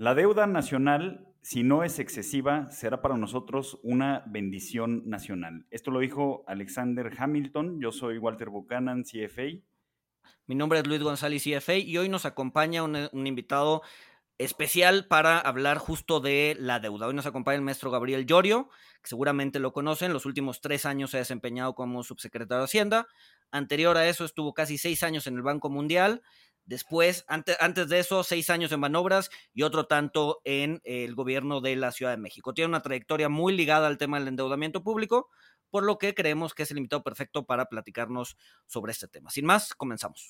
La deuda nacional, si no es excesiva, será para nosotros una bendición nacional. Esto lo dijo Alexander Hamilton. Yo soy Walter Buchanan, CFA. Mi nombre es Luis González, CFA, y hoy nos acompaña un, invitado especial para hablar justo de la deuda. Hoy nos acompaña el maestro Gabriel Llorio, que seguramente lo conocen. Los últimos tres años se ha desempeñado como subsecretario de Hacienda. Anterior a eso estuvo casi seis años en el Banco Mundial. Después, antes, antes de eso, seis años en manobras y otro tanto en el gobierno de la Ciudad de México. Tiene una trayectoria muy ligada al tema del endeudamiento público, por lo que creemos que es el invitado perfecto para platicarnos sobre este tema. Sin más, comenzamos.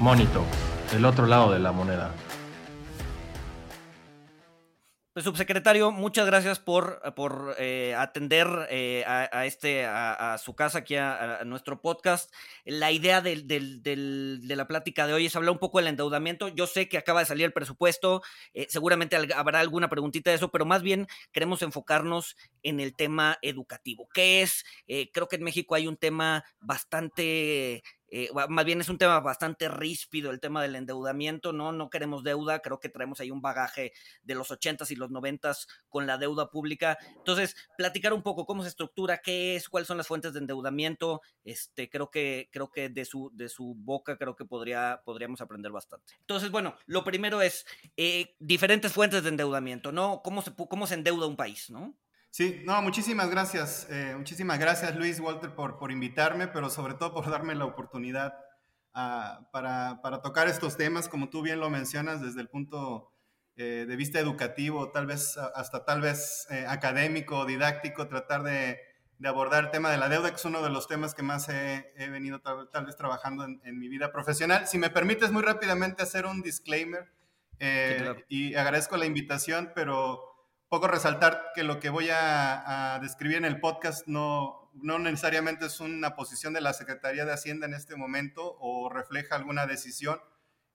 Monito, el otro lado de la moneda. Pues, subsecretario, muchas gracias por, por eh, atender eh, a, este, a, su casa aquí a, nuestro podcast. La idea del, de la plática de hoy es hablar un poco del endeudamiento. Yo sé que acaba de salir el presupuesto, eh, seguramente habrá alguna preguntita de eso, pero más bien queremos enfocarnos en el tema educativo. ¿Qué es? creo que en México hay un tema bastante eh, más bien es un tema bastante ríspido el tema del endeudamiento, ¿no? No queremos deuda, creo que traemos ahí un bagaje de los 80s y los 90s con la deuda pública. Entonces, platicar un poco cómo se estructura, qué es, cuáles son las fuentes de endeudamiento, este, creo que, creo que de su, de su boca creo que podría, podríamos aprender bastante. Entonces, bueno, lo primero es eh, diferentes fuentes de endeudamiento, ¿no? ¿Cómo se, cómo se endeuda un país, ¿no? Sí, no, muchísimas gracias. Eh, muchísimas gracias Luis Walter por, por invitarme, pero sobre todo por darme la oportunidad ah, para, para, tocar estos temas, como tú bien lo mencionas, desde el punto eh, de vista educativo, tal vez hasta tal vez eh, académico, didáctico, tratar de, de, abordar el tema de la deuda, que es uno de los temas que más he, he venido tal, tal, vez trabajando en, en, mi vida profesional. Si me permites muy rápidamente hacer un disclaimer, sí, claro. y agradezco la invitación, pero poco resaltar que lo que voy a, a, describir en el podcast no, no necesariamente es una posición de la Secretaría de Hacienda en este momento o refleja alguna decisión.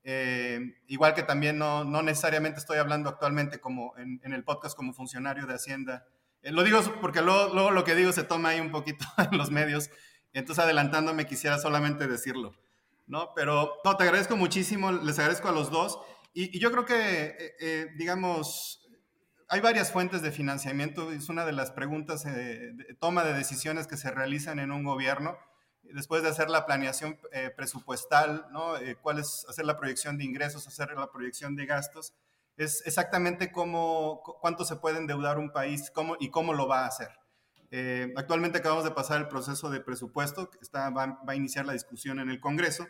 Eh, igual que también no, no, necesariamente estoy hablando actualmente como en, en el podcast como funcionario de Hacienda. Eh, lo digo porque luego, luego, lo que digo se toma ahí un poquito en los medios. Entonces adelantándome quisiera solamente decirlo. ¿no? Pero no, te agradezco muchísimo, les agradezco a los dos. Y, y yo creo que, eh, eh digamos, hay varias fuentes de financiamiento, es una de las preguntas eh, de toma de decisiones que se realizan en un gobierno, después de hacer la planeación eh, presupuestal, ¿no? Eh, cuál es hacer la proyección de ingresos, hacer la proyección de gastos, es exactamente cómo, cuánto se puede endeudar un país cómo, y cómo lo va a hacer. Actualmente acabamos de pasar el proceso de presupuesto, está, va a iniciar la discusión en el Congreso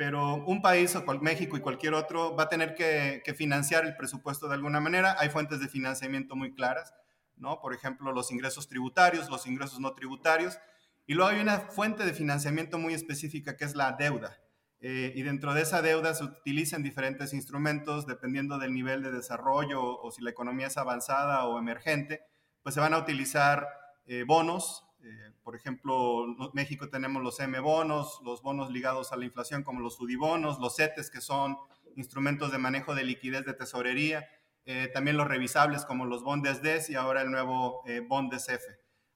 pero un país o cual, México y cualquier otro va a tener que, financiar el presupuesto de alguna manera. Hay fuentes de financiamiento muy claras, ¿no? Por ejemplo, los ingresos tributarios, los ingresos no tributarios. Y luego hay una fuente de financiamiento muy específica que es la deuda. Eh, y dentro de esa deuda se utilizan diferentes instrumentos dependiendo del nivel de desarrollo o, o si la economía es avanzada o emergente, pues se van a utilizar eh, bonos, eh, por ejemplo, en México tenemos los M-bonos, los bonos ligados a la inflación como los UDIBonos, los CETES que son instrumentos de manejo de liquidez de tesorería, eh, también los revisables como los bondes DES y ahora el nuevo eh, bondes F.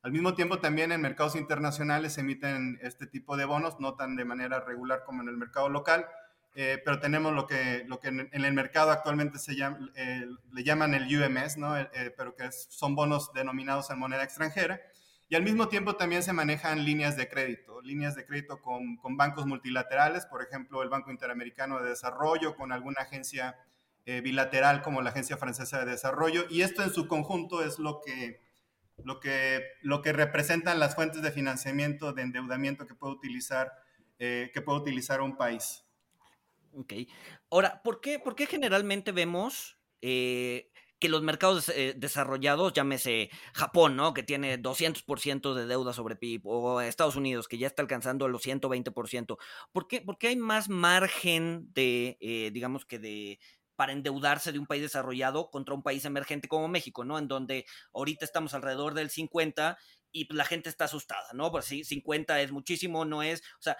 Al mismo tiempo también en mercados internacionales se emiten este tipo de bonos, no tan de manera regular como en el mercado local, eh, pero tenemos lo que, lo que en, el mercado actualmente se llama, eh, le llaman el UMS, ¿no? Eh, pero que es, son bonos denominados en moneda extranjera. Y al mismo tiempo también se manejan líneas de crédito, líneas de crédito con, con bancos multilaterales, por ejemplo, el Banco Interamericano de Desarrollo, con alguna agencia eh, bilateral como la Agencia Francesa de Desarrollo. Y esto en su conjunto es lo que, lo que, lo que representan las fuentes de financiamiento, de endeudamiento que puede utilizar, eh, que puede utilizar un país. Ok. Ahora, ¿por qué, por qué generalmente vemos... Eh que los mercados eh, desarrollados, llámese Japón, ¿no? Que tiene 200% de deuda sobre PIB, o Estados Unidos, que ya está alcanzando los 120%. ¿Por qué, ¿Por qué hay más margen de, eh, digamos que de para endeudarse de un país desarrollado contra un país emergente como México, ¿no? En donde ahorita estamos alrededor del 50 y la gente está asustada, ¿no? Pues sí, 50 es muchísimo, no es, o sea,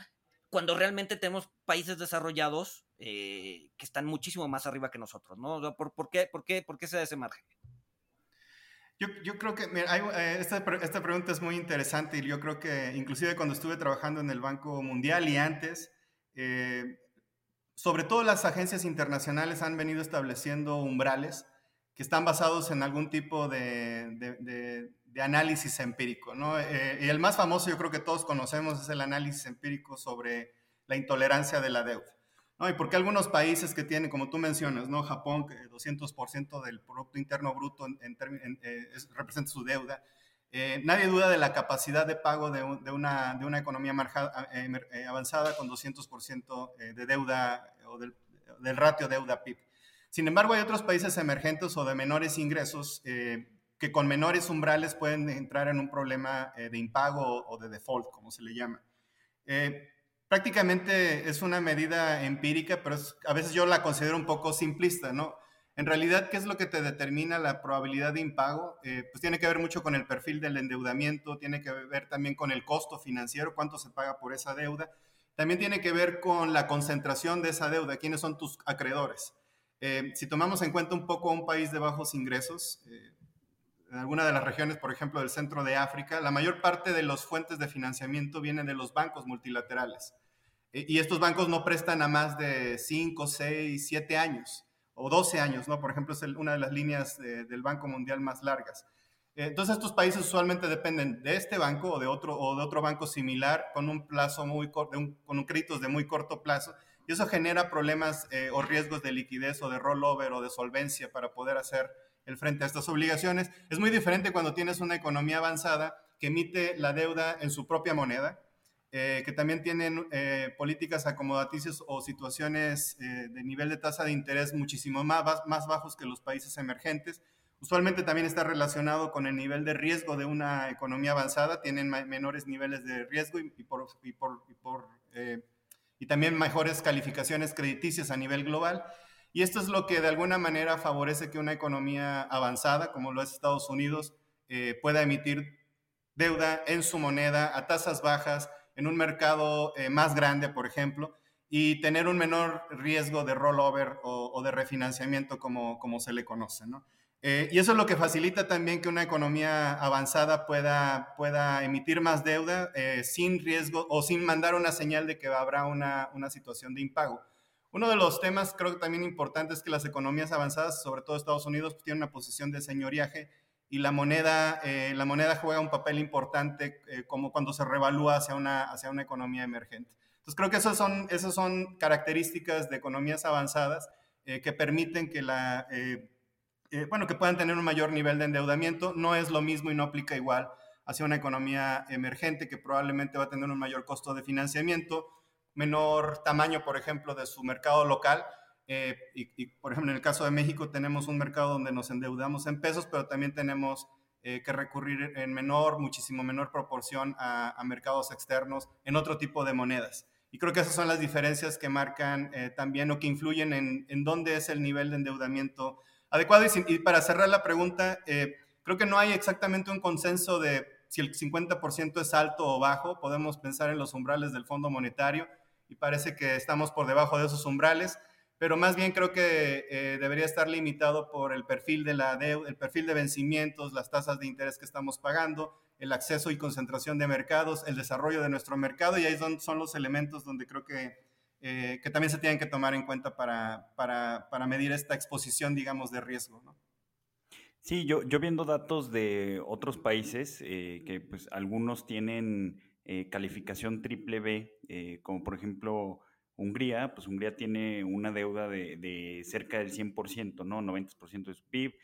cuando realmente tenemos países desarrollados que están muchísimo más arriba que nosotros, ¿no? ¿Por, por, qué, por, qué, ¿Por qué se da ese margen? Yo, yo, creo que esta, esta, pregunta es muy interesante y yo creo que inclusive cuando estuve trabajando en el Banco Mundial y antes, sobre todo las agencias internacionales han venido estableciendo umbrales que están basados en algún tipo de, análisis empírico. ¿no? Eh, y el más famoso yo creo que todos conocemos es el análisis empírico sobre la intolerancia de la deuda. ¿No? Y porque algunos países que tienen, como tú mencionas, ¿no? Japón, que 200% del Producto Interno Bruto en, eh, representa su deuda, eh, nadie duda de la capacidad de pago de, una, de una, economía avanzada con 200% de deuda o del, del ratio deuda-PIB. Sin embargo, hay otros países emergentes o de menores ingresos eh, que con menores umbrales pueden entrar en un problema eh, de impago o de default, como se le llama. Eh, prácticamente es una medida empírica, pero a veces yo la considero un poco simplista, ¿no? En realidad, ¿qué es lo que te determina la probabilidad de impago? pues tiene que ver mucho con el perfil del endeudamiento, tiene que ver también con el costo financiero, cuánto se paga por esa deuda. También tiene que ver con la concentración de esa deuda, quiénes son tus acreedores. Eh, si tomamos en cuenta un poco un país de bajos ingresos, eh, en alguna de las regiones, por ejemplo, del centro de África, la mayor parte de las fuentes de financiamiento vienen de los bancos multilaterales. Eh, y estos bancos no prestan a más de 5, 6, 7 años o 12 años, ¿no? Por ejemplo, es una de las líneas del Banco Mundial más largas. Entonces, estos países usualmente dependen de este banco o de otro, o de otro banco similar con un plazo muy con un créditos de muy corto plazo y eso genera problemas eh, o riesgos de liquidez o de rollover o de solvencia para poder hacer el frente a estas obligaciones. Es muy diferente cuando tienes una economía avanzada que emite la deuda en su propia moneda, eh, que también tienen eh, políticas acomodaticias o situaciones de nivel de tasa de interés muchísimo más, más bajos que los países emergentes. Usualmente también está relacionado con el nivel de riesgo de una economía avanzada, tienen menores niveles de riesgo y, por, y por, y por y también mejores calificaciones crediticias a nivel global. Y esto es lo que de alguna manera favorece que una economía avanzada, como lo es Estados Unidos, eh, pueda emitir deuda en su moneda a tasas bajas, en un mercado eh, más grande, por ejemplo, y tener un menor riesgo de rollover o, de refinanciamiento, como, como se le conoce. ¿no? Eh, y eso es lo que facilita también que una economía avanzada pueda, pueda emitir más deuda eh, sin riesgo o sin mandar una señal de que habrá una, una, situación de impago. Uno de los temas creo que también importante es que las economías avanzadas, sobre todo Estados Unidos, pues, tienen una posición de señoriaje y la moneda, eh, la moneda juega un papel importante como cuando se revalúa hacia una, hacia una economía emergente. Entonces creo que esas son, esas son características de economías avanzadas que permiten que la eh, bueno, que puedan tener un mayor nivel de endeudamiento. No es lo mismo y no aplica igual hacia una economía emergente que probablemente va a tener un mayor costo de financiamiento, menor tamaño, por ejemplo, de su mercado local. Eh, y, por ejemplo, en el caso de México tenemos un mercado donde nos endeudamos en pesos, pero también tenemos eh, que recurrir en menor, muchísimo menor proporción a, mercados externos en otro tipo de monedas. Y creo que esas son las diferencias que marcan también o que influyen en, en dónde es el nivel de endeudamiento adecuado. Y, para cerrar la pregunta, eh, creo que no hay exactamente un consenso de si el 50% es alto o bajo. Podemos pensar en los umbrales del Fondo Monetario y parece que estamos por debajo de esos umbrales, pero más bien creo que eh, debería estar limitado por el perfil de la deuda, el perfil de vencimientos, las tasas de interés que estamos pagando, el acceso y concentración de mercados, el desarrollo de nuestro mercado y ahí son, son los elementos donde creo que eh, que también se tienen que tomar en cuenta para, para, para medir esta exposición, digamos, de riesgo. Sí, yo, yo viendo datos de otros países, eh, que pues algunos tienen calificación triple B, como por ejemplo Hungría, pues Hungría tiene una deuda de, de cerca del 100%, ¿no? 90% de su PIB.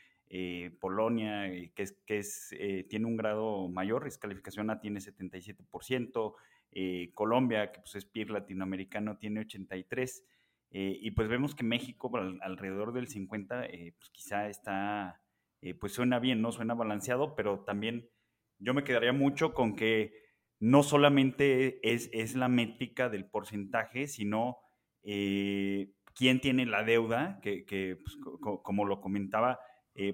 Polonia, que, es, que es, tiene un grado mayor, es calificación A, tiene 77%. Eh, Colombia, que pues es PIB latinoamericano, tiene 83. Eh, y pues vemos que México, alrededor del 50, eh, pues quizá está, pues suena bien, ¿no? Suena balanceado, pero también yo me quedaría mucho con que no solamente es, es la métrica del porcentaje, sino quién tiene la deuda, que, que pues, como lo comentaba,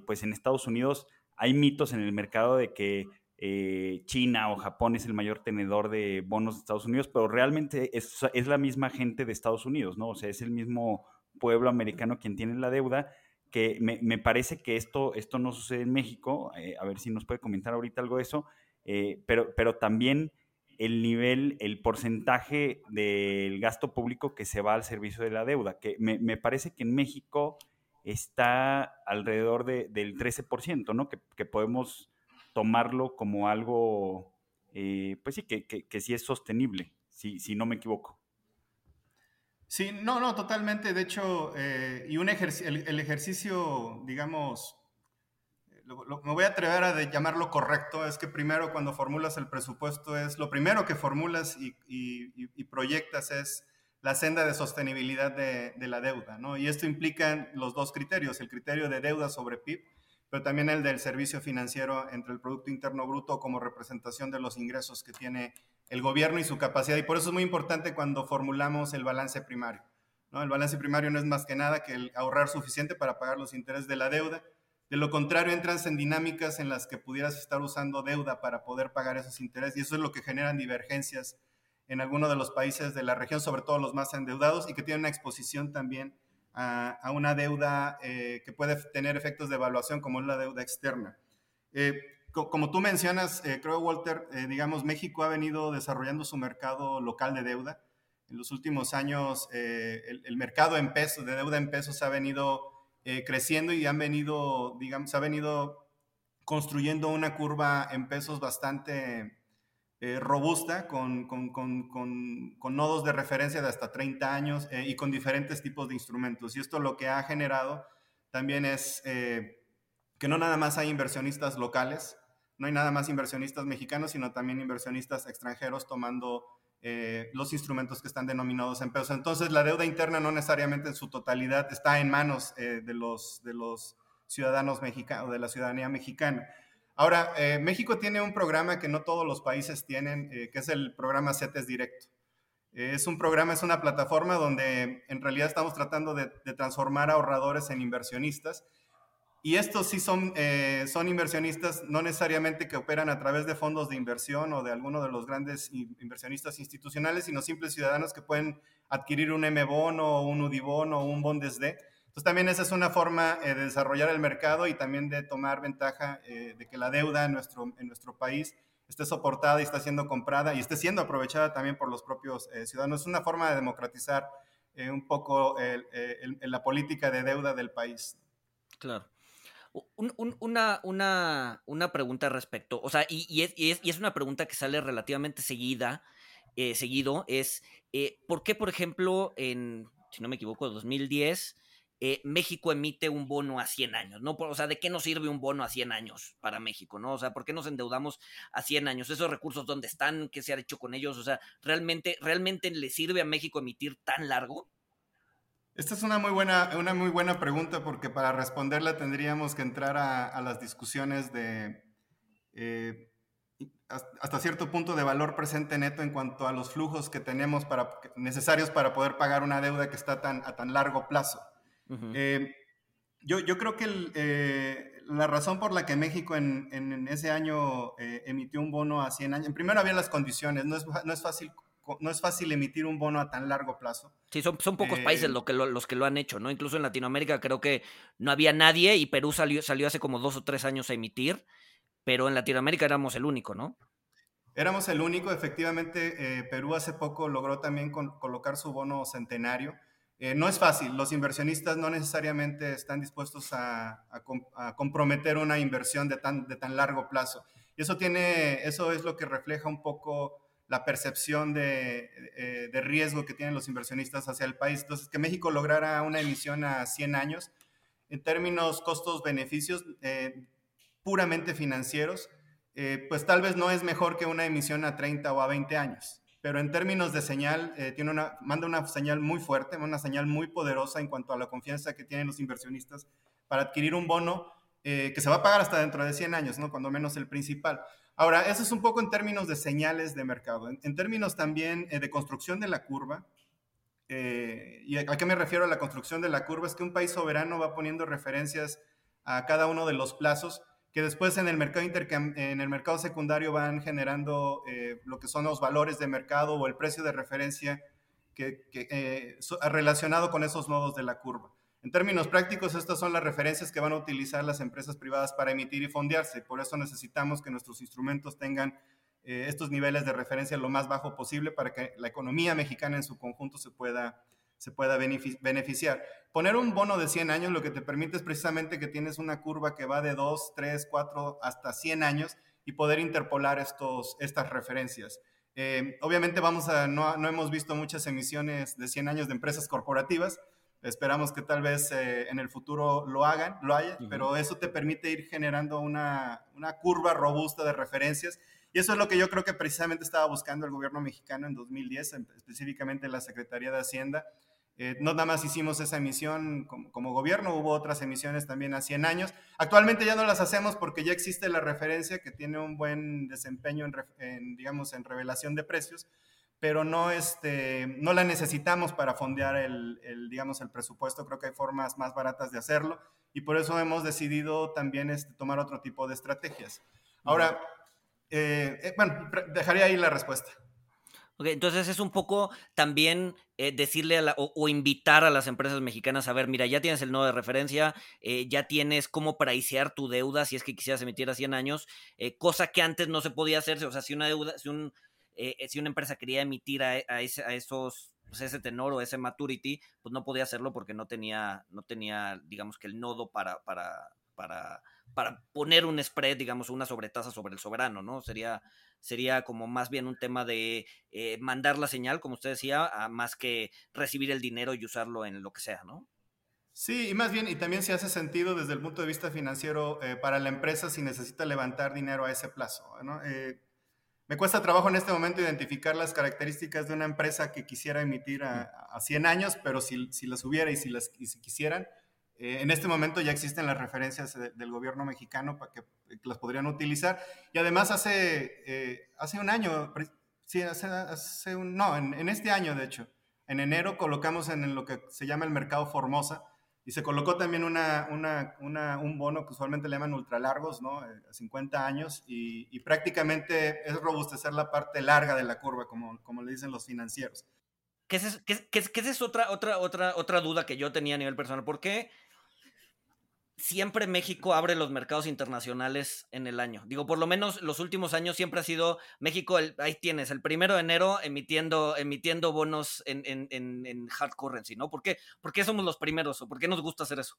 pues en Estados Unidos hay mitos en el mercado de que eh, China o Japón es el mayor tenedor de bonos de Estados Unidos, pero realmente es, es, la misma gente de Estados Unidos, ¿no? O sea, es el mismo pueblo americano quien tiene la deuda, que me, me parece que esto, esto no sucede en México, eh, a ver si nos puede comentar ahorita algo de eso, eh, pero, pero también el nivel, el porcentaje del gasto público que se va al servicio de la deuda, que me, me parece que en México está alrededor de, del 13%, ¿no? Que, que podemos tomarlo como algo, eh, pues sí, que, que, sí es sostenible, si, si no me equivoco. Sí, no, no, totalmente. De hecho, eh, y un el, ejercicio, digamos, me voy a atrever a llamarlo correcto, es que primero cuando formulas el presupuesto es, lo primero que formulas y, y, proyectas es la senda de sostenibilidad de, de, la deuda, ¿no? Y esto implica los dos criterios, el criterio de deuda sobre PIB pero también el del servicio financiero entre el Producto Interno Bruto como representación de los ingresos que tiene el gobierno y su capacidad. Y por eso es muy importante cuando formulamos el balance primario. ¿no? El balance primario no es más que nada que el ahorrar suficiente para pagar los intereses de la deuda. De lo contrario, entras en dinámicas en las que pudieras estar usando deuda para poder pagar esos intereses y eso es lo que generan divergencias en algunos de los países de la región, sobre todo los más endeudados y que tienen una exposición también a, una deuda eh, que puede tener efectos de evaluación como es la deuda externa. Eh, como tú mencionas, eh, creo, Walter, digamos, México ha venido desarrollando su mercado local de deuda. En los últimos años, el, mercado en pesos, de deuda en pesos, ha venido creciendo y han venido, digamos, ha venido construyendo una curva en pesos bastante eh, robusta, con, con, con, con, nodos de referencia de hasta 30 años eh, y con diferentes tipos de instrumentos. Y esto lo que ha generado también es eh, que no nada más hay inversionistas locales, no hay nada más inversionistas mexicanos, sino también inversionistas extranjeros tomando los instrumentos que están denominados en pesos. Entonces, la deuda interna no necesariamente en su totalidad está en manos de, los, de los ciudadanos mexicanos, de la ciudadanía mexicana. Ahora, eh, México tiene un programa que no todos los países tienen, eh, que es el programa CETES Directo. Eh, es un programa, es una plataforma donde en realidad estamos tratando de, transformar ahorradores en inversionistas. Y estos sí son, son inversionistas no necesariamente que operan a través de fondos de inversión o de alguno de los grandes inversionistas institucionales, sino simples ciudadanos que pueden adquirir un M-bono, un UDIBONO o un BONDESD entonces también esa es una forma eh, de desarrollar el mercado y también de tomar ventaja eh, de que la deuda en nuestro, en nuestro país esté soportada y está siendo comprada y esté siendo aprovechada también por los propios eh, ciudadanos. Es una forma de democratizar un poco la política de deuda del país. Claro. Una, una, una, pregunta respecto, o sea, y, y, es, y, es, una pregunta que sale relativamente seguida, seguido, es, ¿por qué, por ejemplo, en, si no me equivoco, 2010, eh, México emite un bono a 100 años, ¿no? O sea, ¿de qué nos sirve un bono a 100 años para México, ¿no? O sea, ¿por qué nos endeudamos a 100 años? ¿Esos recursos dónde están? ¿Qué se ha hecho con ellos? O sea, ¿realmente, realmente le sirve a México emitir tan largo? Esta es una muy buena, una muy buena pregunta porque para responderla tendríamos que entrar a, las discusiones de eh, hasta cierto punto de valor presente neto en cuanto a los flujos que tenemos para, necesarios para poder pagar una deuda que está tan, a tan largo plazo. Eh, yo, yo, creo que eh, la razón por la que México en, en, ese año emitió un bono a 100 años, primero había las condiciones, no es, no es, fácil. No es fácil emitir un bono a tan largo plazo. Sí, son, son pocos países lo que los que lo han hecho, ¿no? Incluso en Latinoamérica creo que no había nadie y Perú salió, salió hace como dos o tres años a emitir, pero en Latinoamérica éramos el único, ¿no? Éramos el único, efectivamente, Perú hace poco logró también colocar su bono centenario. Eh, no es fácil, los inversionistas no necesariamente están dispuestos a, comprometer una inversión de tan, de tan largo plazo. Y eso, tiene, eso es lo que refleja un poco la percepción de, eh, de, riesgo que tienen los inversionistas hacia el país. Entonces, que México lograra una emisión a 100 años, en términos costos-beneficios eh, puramente financieros, pues tal vez no es mejor que una emisión a 30 o a 20 años pero en términos de señal, eh, tiene una, manda una señal muy fuerte, una señal muy poderosa en cuanto a la confianza que tienen los inversionistas para adquirir un bono eh, que se va a pagar hasta dentro de 100 años, ¿no? cuando menos el principal. Ahora, eso es un poco en términos de señales de mercado. En, términos también eh, de construcción de la curva, ¿y a qué me refiero a la construcción de la curva? Es que un país soberano va poniendo referencias a cada uno de los plazos que después en el mercado, en el mercado secundario van generando eh, lo que son los valores de mercado o el precio de referencia que, eh, relacionado con esos nodos de la curva. En términos prácticos, estas son las referencias que van a utilizar las empresas privadas para emitir y fondearse. Por eso necesitamos que nuestros instrumentos tengan eh, estos niveles de referencia lo más bajo posible para que la economía mexicana en su conjunto se pueda, se pueda beneficiar. Poner un bono de 100 años lo que te permite es precisamente que tienes una curva que va de 2, 3, 4 hasta 100 años y poder interpolar estos, estas referencias. Eh, obviamente vamos a, no, no, hemos visto muchas emisiones de 100 años de empresas corporativas. Esperamos que tal vez eh, en el futuro lo hagan, lo haya, pero eso te permite ir generando una, una curva robusta de referencias y eso es lo que yo creo que precisamente estaba buscando el gobierno mexicano en 2010, específicamente la Secretaría de Hacienda. Eh, no nada más hicimos esa emisión como, gobierno, hubo otras emisiones también a 100 años. Actualmente ya no las hacemos porque ya existe la referencia que tiene un buen desempeño en, digamos, en revelación de precios, pero no, este, no la necesitamos para fondear el, digamos, el presupuesto. Creo que hay formas más baratas de hacerlo y por eso hemos decidido también este, tomar otro tipo de estrategias. Ahora, eh, eh, bueno, dejaría ahí la respuesta. Ok, entonces es un poco también eh, decirle o, invitar a las empresas mexicanas a ver, mira, ya tienes el nodo de referencia, ya tienes cómo pricear tu deuda si es que quisieras emitir a 100 años, cosa que antes no se podía hacer, o sea, si una deuda, si, un, si una empresa quería emitir a, a, ese, a esos, pues ese tenor o ese maturity, pues no podía hacerlo porque no tenía, no tenía digamos que el nodo para, para, para para poner un spread, digamos, una sobretasa sobre el soberano, ¿no? Sería, sería como más bien un tema de eh, mandar la señal, como usted decía, más que recibir el dinero y usarlo en lo que sea, ¿no? Sí, y más bien, y también si hace sentido desde el punto de vista financiero eh, para la empresa si necesita levantar dinero a ese plazo, ¿no? Eh, me cuesta trabajo en este momento identificar las características de una empresa que quisiera emitir a, 100 años, pero si, si las hubiera y si, las, y si quisieran, eh, en este momento ya existen las referencias del gobierno mexicano para que, las podrían utilizar. Y además hace, eh, hace un año, sí, hace, un, no, en, este año de hecho, en enero colocamos en lo que se llama el mercado Formosa y se colocó también una, una, un bono que usualmente le llaman ultralargos, ¿no? 50 eh, años y, y, prácticamente es robustecer la parte larga de la curva, como, como le dicen los financieros. ¿Qué es, qué, qué, qué es otra, otra, otra, otra duda que yo tenía a nivel personal? ¿Por qué siempre México abre los mercados internacionales en el año. Digo, por lo menos los últimos años siempre ha sido México, ahí tienes, el primero de enero emitiendo, emitiendo bonos en, en, en, hard currency, ¿no? ¿Por qué? ¿Por qué somos los primeros o por qué nos gusta hacer eso?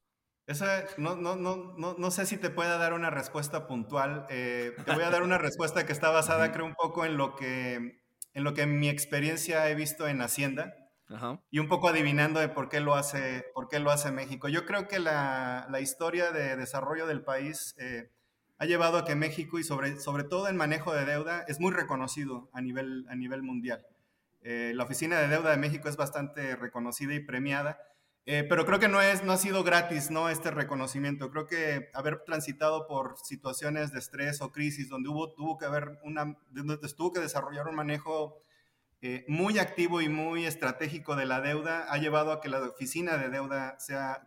Esa, no, no, no, no, no sé si te pueda dar una respuesta puntual. Eh, te voy a dar una respuesta que está basada, creo, un poco en lo que, en lo que en mi experiencia he visto en Hacienda y un poco adivinando de por qué lo hace, por qué lo hace México. Yo creo que la, la historia de desarrollo del país eh, ha llevado a que México, y sobre, sobre todo en manejo de deuda, es muy reconocido a nivel, a nivel mundial. Eh, la Oficina de Deuda de México es bastante reconocida y premiada, eh, pero creo que no, es, no ha sido gratis ¿no? este reconocimiento. Creo que haber transitado por situaciones de estrés o crisis donde hubo, tuvo que haber una, tuvo que desarrollar un manejo eh, muy activo y muy estratégico de la deuda ha llevado a que la oficina de deuda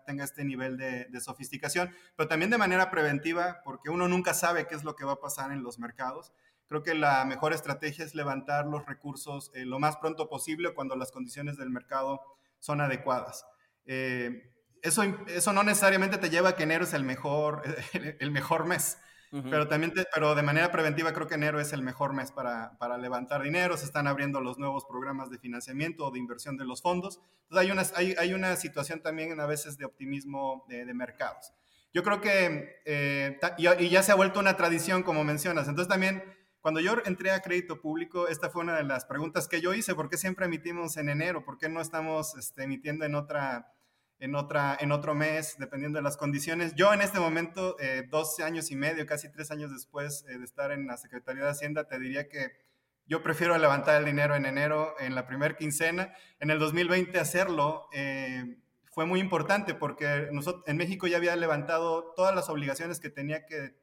tenga este nivel de, sofisticación, pero también de manera preventiva, porque uno nunca sabe qué es lo que va a pasar en los mercados. Creo que la mejor estrategia es levantar los recursos eh, lo más pronto posible cuando las condiciones del mercado son adecuadas. Eh, eso, eso no necesariamente te lleva a que enero es el mejor, el mejor mes. Pero también, pero de manera preventiva creo que enero es el mejor mes para, para, levantar dinero, se están abriendo los nuevos programas de financiamiento o de inversión de los fondos. Entonces hay una, hay, hay una situación también a veces de optimismo de, de mercados. Yo creo que, eh, y, ya se ha vuelto una tradición como mencionas, entonces también cuando yo entré a crédito público, esta fue una de las preguntas que yo hice, ¿por qué siempre emitimos en enero? ¿Por qué no estamos este, emitiendo en otra en, otra, en otro mes, dependiendo de las condiciones. Yo en este momento, eh, dos años y medio, casi tres años después eh, de estar en la Secretaría de Hacienda, te diría que yo prefiero levantar el dinero en enero, en la primera quincena. En el 2020 hacerlo eh, fue muy importante porque nosotros, en México ya había levantado todas las obligaciones que tenía que,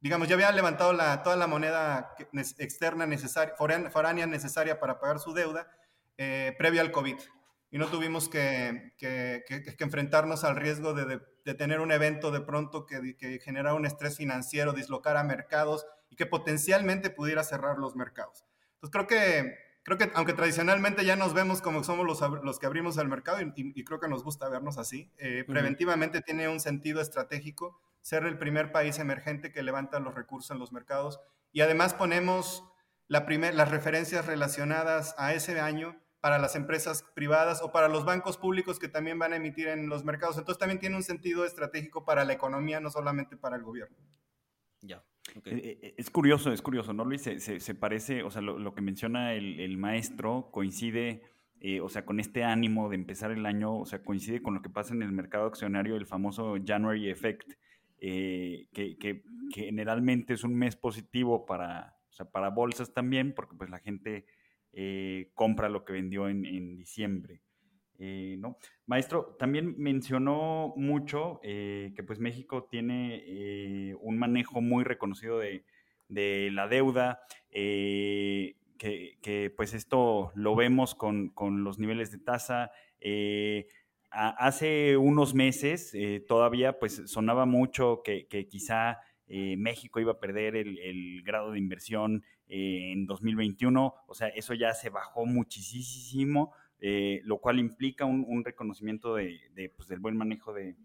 digamos, ya había levantado la, toda la moneda externa necesaria, foránea necesaria para pagar su deuda previo al COVID. Y no tuvimos que, que, enfrentarnos al riesgo de, de, tener un evento de pronto que, que genera un estrés financiero, dislocar a mercados y que potencialmente pudiera cerrar los mercados. Entonces creo que, creo que aunque tradicionalmente ya nos vemos como somos los, los que abrimos el mercado y, creo que nos gusta vernos así, eh, preventivamente tiene un sentido estratégico ser el primer país emergente que levanta los recursos en los mercados y además ponemos la primer, las referencias relacionadas a ese año para las empresas privadas o para los bancos públicos que también van a emitir en los mercados. Entonces también tiene un sentido estratégico para la economía, no solamente para el gobierno. Ya. Eh, eh, es curioso, es curioso, ¿no, Luis? Se, parece, o sea, lo, que menciona el, maestro coincide, eh, o sea, con este ánimo de empezar el año, o sea, coincide con lo que pasa en el mercado accionario, el famoso January Effect, que, generalmente es un mes positivo para, o sea, para bolsas también, porque pues la gente compra lo que vendió en, diciembre. Eh, ¿no? Maestro, también mencionó mucho eh, que pues México tiene eh, un manejo muy reconocido de, la deuda, que, pues esto lo vemos con, los niveles de tasa. hace unos meses todavía pues sonaba mucho que, quizá México iba a perder el grado de inversión en 2021, o sea, eso ya se bajó muchísimo eh, lo cual implica un, reconocimiento de, pues, del buen manejo de,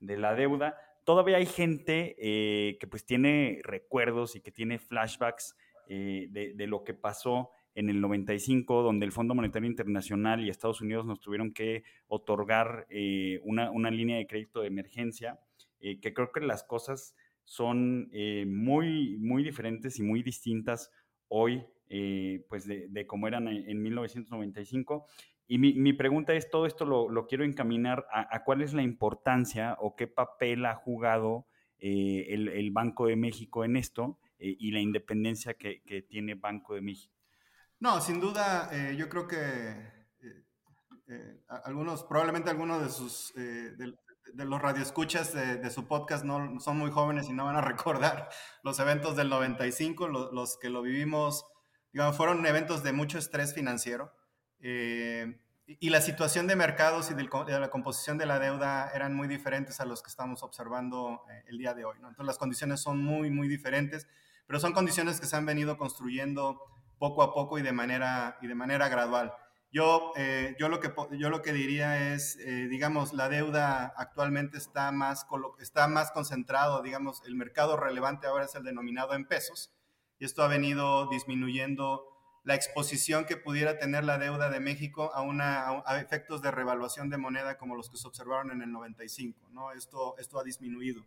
la deuda. Todavía hay gente eh, que pues tiene recuerdos y que tiene flashbacks eh, de, lo que pasó en el 95, donde el Fondo Monetario Internacional y Estados Unidos nos tuvieron que otorgar una, línea de crédito de emergencia, que creo que las cosas son muy, muy diferentes y muy distintas hoy, pues de, de cómo eran en 1995. Y mi, pregunta es, todo esto lo, quiero encaminar a, cuál es la importancia o qué papel ha jugado eh, el, Banco de México en esto eh, y la independencia que, tiene Banco de México. No, sin duda, eh, yo creo que algunos, probablemente algunos de sus, los radioescuchas de, su podcast no son muy jóvenes y no van a recordar los eventos del 95, los, que lo vivimos, fueron eventos de mucho estrés financiero. Eh, y la situación de mercados y de la composición de la deuda eran muy diferentes a los que estamos observando eh, el día de hoy. Entonces las condiciones son muy, muy diferentes, pero son condiciones que se han venido construyendo poco a poco y de manera, y de manera gradual. Yo, eh, yo, lo que, yo lo que diría es, digamos, la deuda actualmente está más, está más concentrado, digamos, el mercado relevante ahora es el denominado en pesos, y esto ha venido disminuyendo la exposición que pudiera tener la deuda de México a, una, a, efectos de revaluación de moneda como los que se observaron en el 95. ¿no? Esto, esto ha disminuido.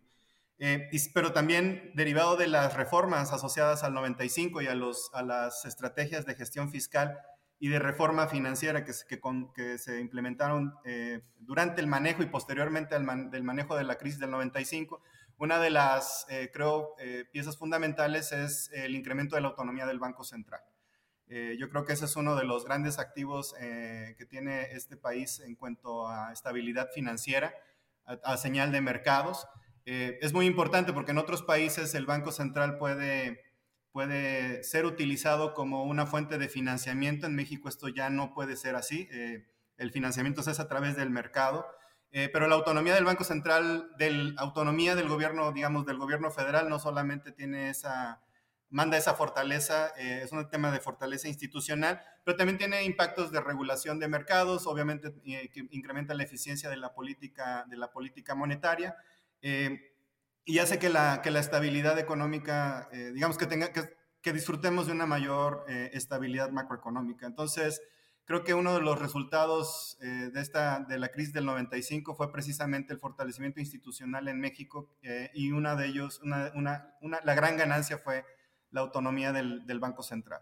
Eh, pero también derivado de las reformas asociadas al 95 y a, los, a las estrategias de gestión fiscal y de reforma financiera que, que, que se implementaron eh, durante el manejo y posteriormente al del manejo de la crisis del 95, una de las, eh, creo, piezas fundamentales es el incremento de la autonomía del Banco Central. Eh, yo creo que ese es uno de los grandes activos eh, que tiene este país en cuanto a estabilidad financiera, a, señal de mercados. Eh, es muy importante porque en otros países el Banco Central puede, puede ser utilizado como una fuente de financiamiento. En México esto ya no puede ser así. el financiamiento se hace a través del mercado. pero la autonomía del Banco Central, la autonomía del gobierno, digamos, del gobierno federal, no solamente tiene esa manda esa fortaleza, eh, es un tema de fortaleza institucional, pero también tiene impactos de regulación de mercados, obviamente eh, que incrementa la eficiencia de la política, de la política monetaria eh, y hace que la, que la estabilidad económica, digamos que, tenga, que, que, disfrutemos de una mayor estabilidad macroeconómica. Entonces, creo que uno de los resultados de, esta, de la crisis del 95 fue precisamente el fortalecimiento institucional en México y una de ellos, una, una, una, la gran ganancia fue la autonomía del, Banco Central.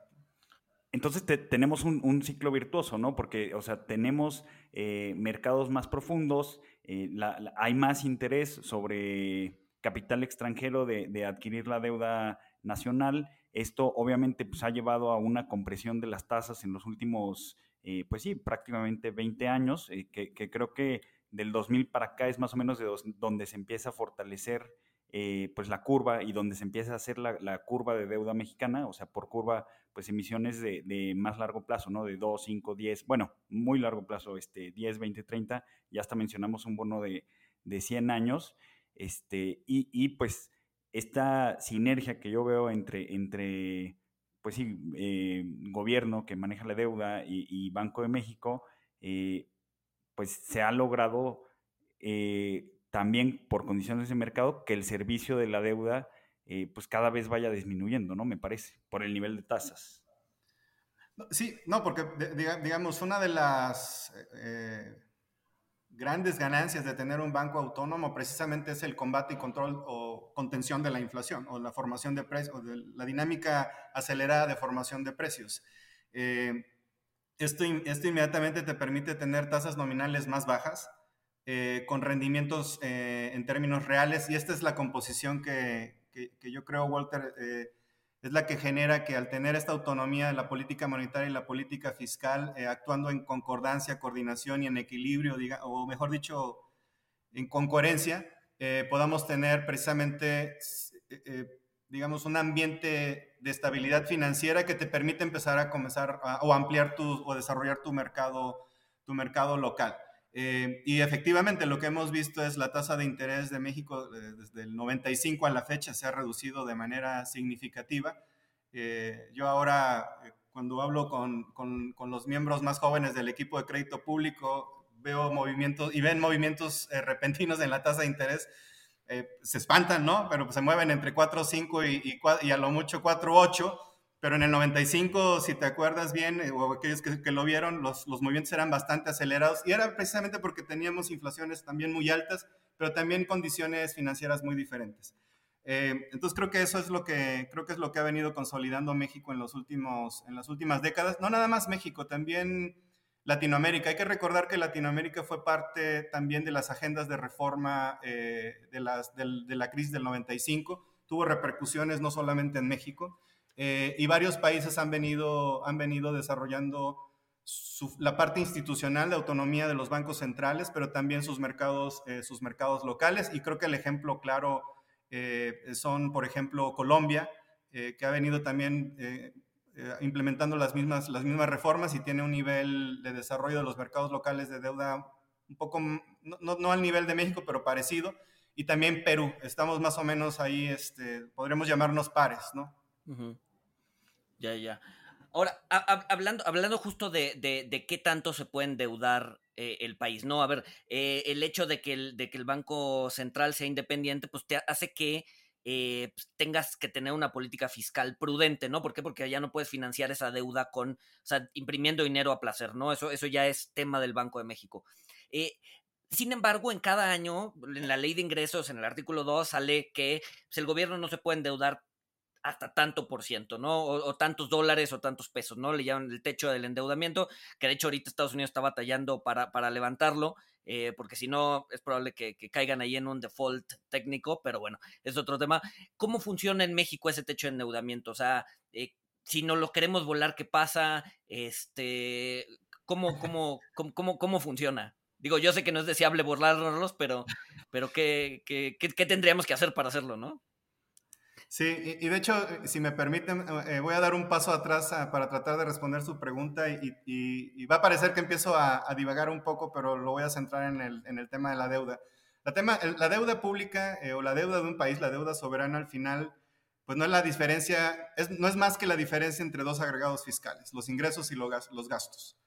Entonces tenemos un, ciclo virtuoso, ¿no? Porque, o sea, tenemos eh, mercados más profundos, eh, hay más interés sobre capital extranjero de, adquirir la deuda nacional. Esto obviamente pues, ha llevado a una compresión de las tasas en los últimos, eh, pues sí, prácticamente 20 años, que, creo que del 2000 para acá es más o menos de donde se empieza a fortalecer eh, pues la curva y donde se empieza a hacer la, curva de deuda mexicana, o sea, por curva, pues emisiones de, más largo plazo, ¿no? De 2, 5, 10, bueno, muy largo plazo, este, 10, 20, 30, ya hasta mencionamos un bono de, de 100 años, este, y, pues esta sinergia que yo veo entre, entre pues sí, eh, gobierno que maneja la deuda y, Banco de México, eh, pues se ha logrado eh, también por condiciones de mercado que el servicio de la deuda pues cada vez vaya disminuyendo, ¿no? Me parece, por el nivel de tasas. Sí, no, porque digamos, una de las grandes ganancias de tener un banco autónomo precisamente es el combate y control o contención de la inflación o la formación de precios, o la dinámica acelerada de formación de precios. Eh, esto, esto, inmediatamente te permite tener tasas nominales más bajas, eh, con rendimientos eh, en términos reales, y esta es la composición que, que yo creo, Walter, es la que genera que al tener esta autonomía de la política monetaria y la política fiscal, eh, actuando en concordancia, coordinación y en equilibrio, o mejor dicho, en concoherencia, eh, podamos tener precisamente, eh, digamos, un ambiente de estabilidad financiera que te permite empezar a comenzar o ampliar tu, o desarrollar tu mercado, tu mercado local. Eh, y efectivamente lo que hemos visto es la tasa de interés de México eh, desde el 95 a la fecha se ha reducido de manera significativa. Eh, yo ahora, cuando hablo con, con, con, los miembros más jóvenes del equipo de crédito público, veo movimientos y ven movimientos repentinos en la tasa de interés. se espantan, ¿no? Pero se mueven entre 4,5 y, y, y a lo mucho 4,8 pero en el 95, si te acuerdas bien, eh, o aquellos que, lo vieron, los, los, movimientos eran bastante acelerados y era precisamente porque teníamos inflaciones también muy altas, pero también condiciones financieras muy diferentes. Eh, entonces creo que eso es lo que creo que es lo que ha venido consolidando México en los últimos en las últimas décadas. No nada más México, también Latinoamérica. Hay que recordar que Latinoamérica fue parte también de las agendas de reforma eh, de, las, de la crisis del 95. Tuvo repercusiones no solamente en México, eh, y varios países han venido, han venido desarrollando la parte institucional de autonomía de los bancos centrales, pero también sus mercados, eh, sus mercados locales. Y creo que el ejemplo claro eh, son, por ejemplo, Colombia, que ha venido también implementando las mismas, las mismas reformas y tiene un nivel de desarrollo de los mercados locales de deuda un poco, no, no, al nivel de México, pero parecido. Y también Perú, estamos más o menos ahí, este, podríamos llamarnos pares, ¿no? Ya, ya. Ahora, hablando, hablando justo de, de, qué tanto se puede endeudar eh, el país, ¿no? A ver, eh, el hecho de que el, de que el Banco Central sea independiente, pues te hace que eh, pues, tengas que tener una política fiscal prudente, ¿no? ¿Por qué? Porque ya no puedes financiar esa deuda con, o sea, imprimiendo dinero a placer, ¿no? Eso, eso ya es tema del Banco de México. sin embargo, en cada año, en la ley de ingresos, en el artículo 2, sale que pues, el gobierno no se puede endeudar hasta tanto por ciento, ¿no? O, tantos dólares o tantos pesos, ¿no? Le llaman el techo del endeudamiento, que de hecho ahorita Estados Unidos está batallando para, para levantarlo, eh, porque si no es probable que, caigan ahí en un default técnico, pero bueno, es otro tema. ¿Cómo funciona en México ese techo de endeudamiento? O sea, eh, si no lo queremos volar, ¿qué pasa? Este, ¿cómo, cómo, cómo, cómo, funciona? Digo, yo sé que no es deseable volarlos, pero, pero ¿qué, qué, qué tendríamos que hacer para hacerlo, no? Sí, y, de hecho, eh, si me permiten, eh, voy a dar un paso atrás ah, para tratar de responder su pregunta y, va a parecer que empiezo a, divagar un poco, pero lo voy a centrar en el, tema de la deuda. La, deuda pública eh, o la deuda de un país, la deuda soberana al final, pues no es la diferencia, no es más que la diferencia entre dos agregados fiscales, los ingresos y los gastos.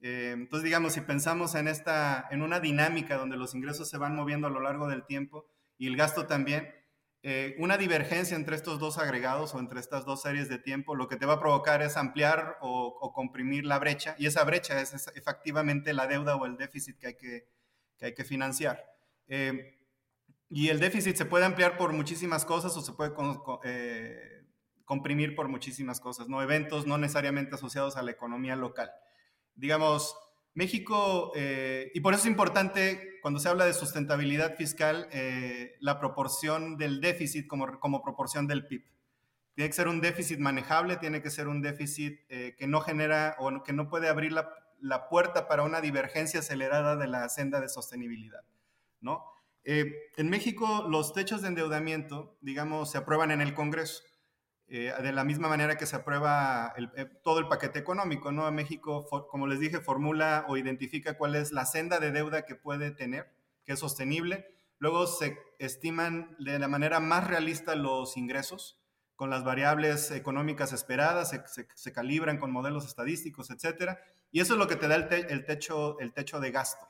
entonces, digamos, si pensamos en, esta, en una dinámica donde los ingresos se van moviendo a lo largo del tiempo y el gasto también, eh, una divergencia entre estos dos agregados o entre estas dos series de tiempo, lo que te va a provocar es ampliar o, comprimir la brecha, y esa brecha es, efectivamente la deuda o el déficit que hay que, que, hay que financiar. Eh, y el déficit se puede ampliar por muchísimas cosas o se puede eh, comprimir por muchísimas cosas, ¿no? Eventos no necesariamente asociados a la economía local. Digamos, México, eh, y por eso es importante cuando se habla de sustentabilidad fiscal, eh, la proporción del déficit como, como, proporción del PIB. Tiene que ser un déficit manejable, tiene que ser un déficit eh, que no genera o que no puede abrir la, la, puerta para una divergencia acelerada de la senda de sostenibilidad, ¿no? Eh, en México los techos de endeudamiento, digamos, se aprueban en el Congreso. Eh, de la misma manera que se aprueba eh, todo el paquete económico, ¿no? México, como les dije, formula o identifica cuál es la senda de deuda que puede tener, que es sostenible. Luego se estiman de la manera más realista los ingresos, con las variables económicas esperadas, se, calibran con modelos estadísticos, etcétera. Y eso es lo que te da el, el, techo, el techo de gasto,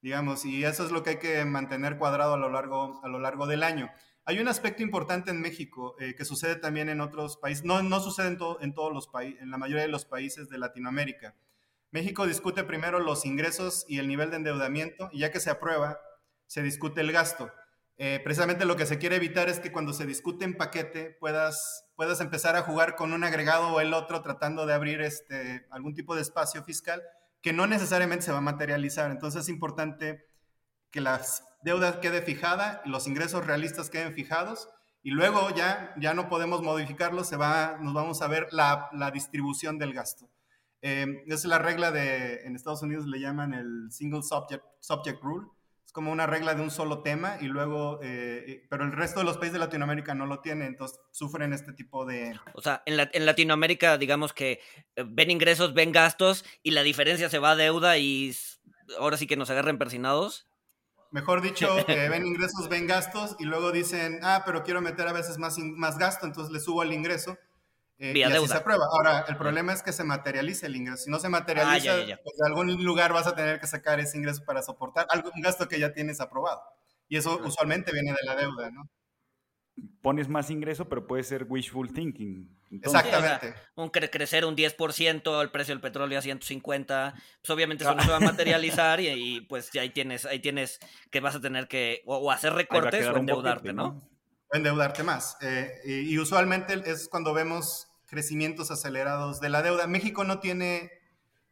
digamos, y eso es lo que hay que mantener cuadrado a lo largo, a lo largo del año. Hay un aspecto importante en México eh, que sucede también en otros países, no, no sucede en, todos los países, en la mayoría de los países de Latinoamérica. México discute primero los ingresos y el nivel de endeudamiento, y ya que se aprueba, se discute el gasto. Eh, precisamente lo que se quiere evitar es que cuando se discute en paquete puedas, puedas empezar a jugar con un agregado o el otro tratando de abrir este, algún tipo de espacio fiscal que no necesariamente se va a materializar. Entonces es importante que las deuda quede fijada, los ingresos realistas queden fijados y luego ya, ya no podemos modificarlo, se va, nos vamos a ver la, la distribución del gasto. Eh, es la regla de, en Estados Unidos le llaman el Single Subject, Rule, es como una regla de un solo tema y luego, eh, eh, pero el resto de los países de Latinoamérica no lo tienen, entonces sufren este tipo de... O sea, en, la, en Latinoamérica digamos que ven ingresos, ven gastos y la diferencia se va a deuda y ahora sí que nos agarren persinados. Mejor dicho, ven ingresos, ven gastos y luego dicen, ah, pero quiero meter a veces más, más gasto, entonces le subo el ingreso. Eh, y así se aprueba. Ahora, el problema es que se materialice el ingreso. Si no se materializa, ah, pues de algún lugar vas a tener que sacar ese ingreso para soportar algún gasto que ya tienes aprobado. Y eso usualmente viene de la deuda, ¿no? Pones más ingreso, pero puede ser wishful thinking. Exactamente. un crecer un 10%, el precio del petróleo a 150, pues obviamente eso no se va a materializar y, pues ahí tienes, ahí tienes que vas a tener que o, hacer recortes o endeudarte, ¿no? O endeudarte más. Eh, y, usualmente es cuando vemos crecimientos acelerados de la deuda. México no tiene,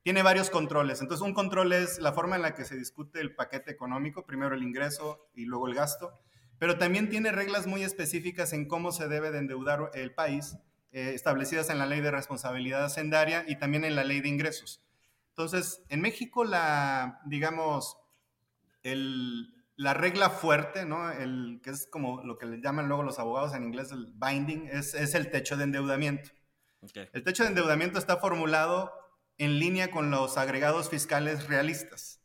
tiene varios controles. Entonces, un control es la forma en la que se discute el paquete económico, primero el ingreso y luego el gasto, pero también tiene reglas muy específicas en cómo se debe de endeudar el país eh, establecidas en la ley de responsabilidad hacendaria y también en la ley de ingresos. Entonces, en México, la, digamos, la regla fuerte, ¿no? El, que es como lo que le llaman luego los abogados en inglés el binding, es, el techo de endeudamiento. El techo de endeudamiento está formulado en línea con los agregados fiscales realistas.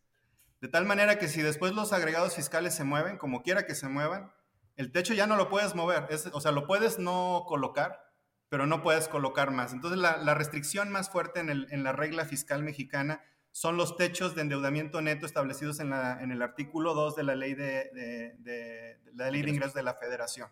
De tal manera que si después los agregados fiscales se mueven, como quiera que se muevan, el techo ya no lo puedes mover. o sea, lo puedes no colocar, pero no puedes colocar más. Entonces, la, restricción más fuerte en, la regla fiscal mexicana son los techos de endeudamiento neto establecidos en, el artículo 2 de la ley de, la ley de ingresos de la federación.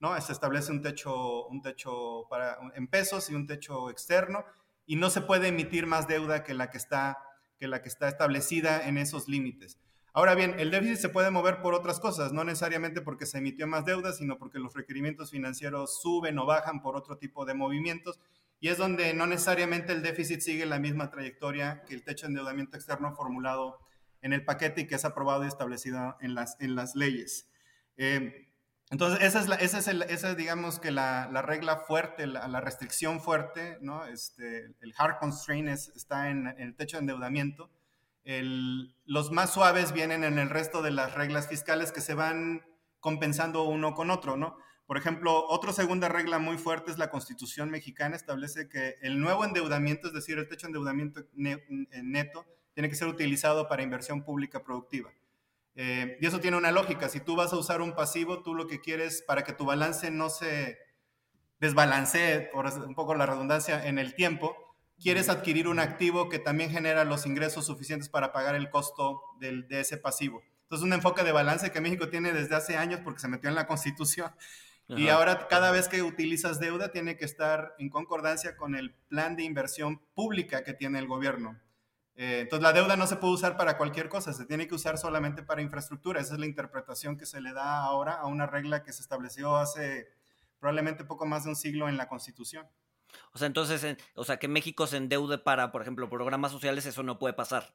¿no? Se establece un techo, un techo para, en pesos y un techo externo y no se puede emitir más deuda que la que está, que la que está establecida en esos límites. Ahora bien, el déficit se puede mover por otras cosas, no necesariamente porque se emitió más deuda, sino porque los requerimientos financieros suben o bajan por otro tipo de movimientos. Y es donde no necesariamente el déficit sigue la misma trayectoria que el techo de endeudamiento externo formulado en el paquete y que es aprobado y establecido en las, en las leyes. Eh, entonces, esa es, la, esa es, esa digamos que la, la regla fuerte, la, restricción fuerte, ¿no? Este, el hard constraint está en, en, el techo de endeudamiento los más suaves vienen en el resto de las reglas fiscales que se van compensando uno con otro, ¿no? Por ejemplo, otra segunda regla muy fuerte es la Constitución mexicana, establece que el nuevo endeudamiento, es decir, el techo de endeudamiento neto, tiene que ser utilizado para inversión pública productiva. Eh, y eso tiene una lógica. Si tú vas a usar un pasivo, tú lo que quieres para que tu balance no se desbalancee, por un poco la redundancia, en el tiempo, quieres adquirir un activo que también genera los ingresos suficientes para pagar el costo del, de ese pasivo. Entonces, un enfoque de balance que México tiene desde hace años porque se metió en la Constitución. Y ahora, cada vez que utilizas deuda, tiene que estar en concordancia con el plan de inversión pública que tiene el gobierno. Eh, entonces, la deuda no se puede usar para cualquier cosa, se tiene que usar solamente para infraestructura. Esa es la interpretación que se le da ahora a una regla que se estableció hace probablemente poco más de un siglo en la Constitución. O sea, entonces, o sea, que México se endeude para, por ejemplo, programas sociales, eso no puede pasar.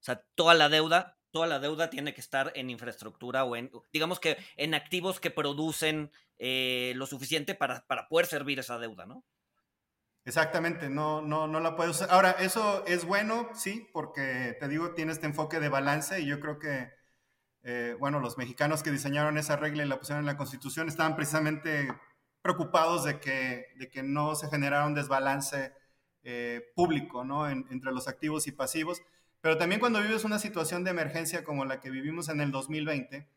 O sea, toda la deuda, toda la deuda tiene que estar en infraestructura o en, digamos que en activos que producen eh, lo suficiente para, para poder servir esa deuda, ¿no? Exactamente, no, no, no la puede usar. Ahora, eso es bueno, sí, porque te digo, tiene este enfoque de balance y yo creo que eh, bueno, los mexicanos que diseñaron esa regla y la pusieron en la Constitución estaban precisamente preocupados de que, de que no se generara un desbalance eh, público ¿no? entre los activos y pasivos. Pero también cuando vives una situación de emergencia como la que vivimos en el 2020,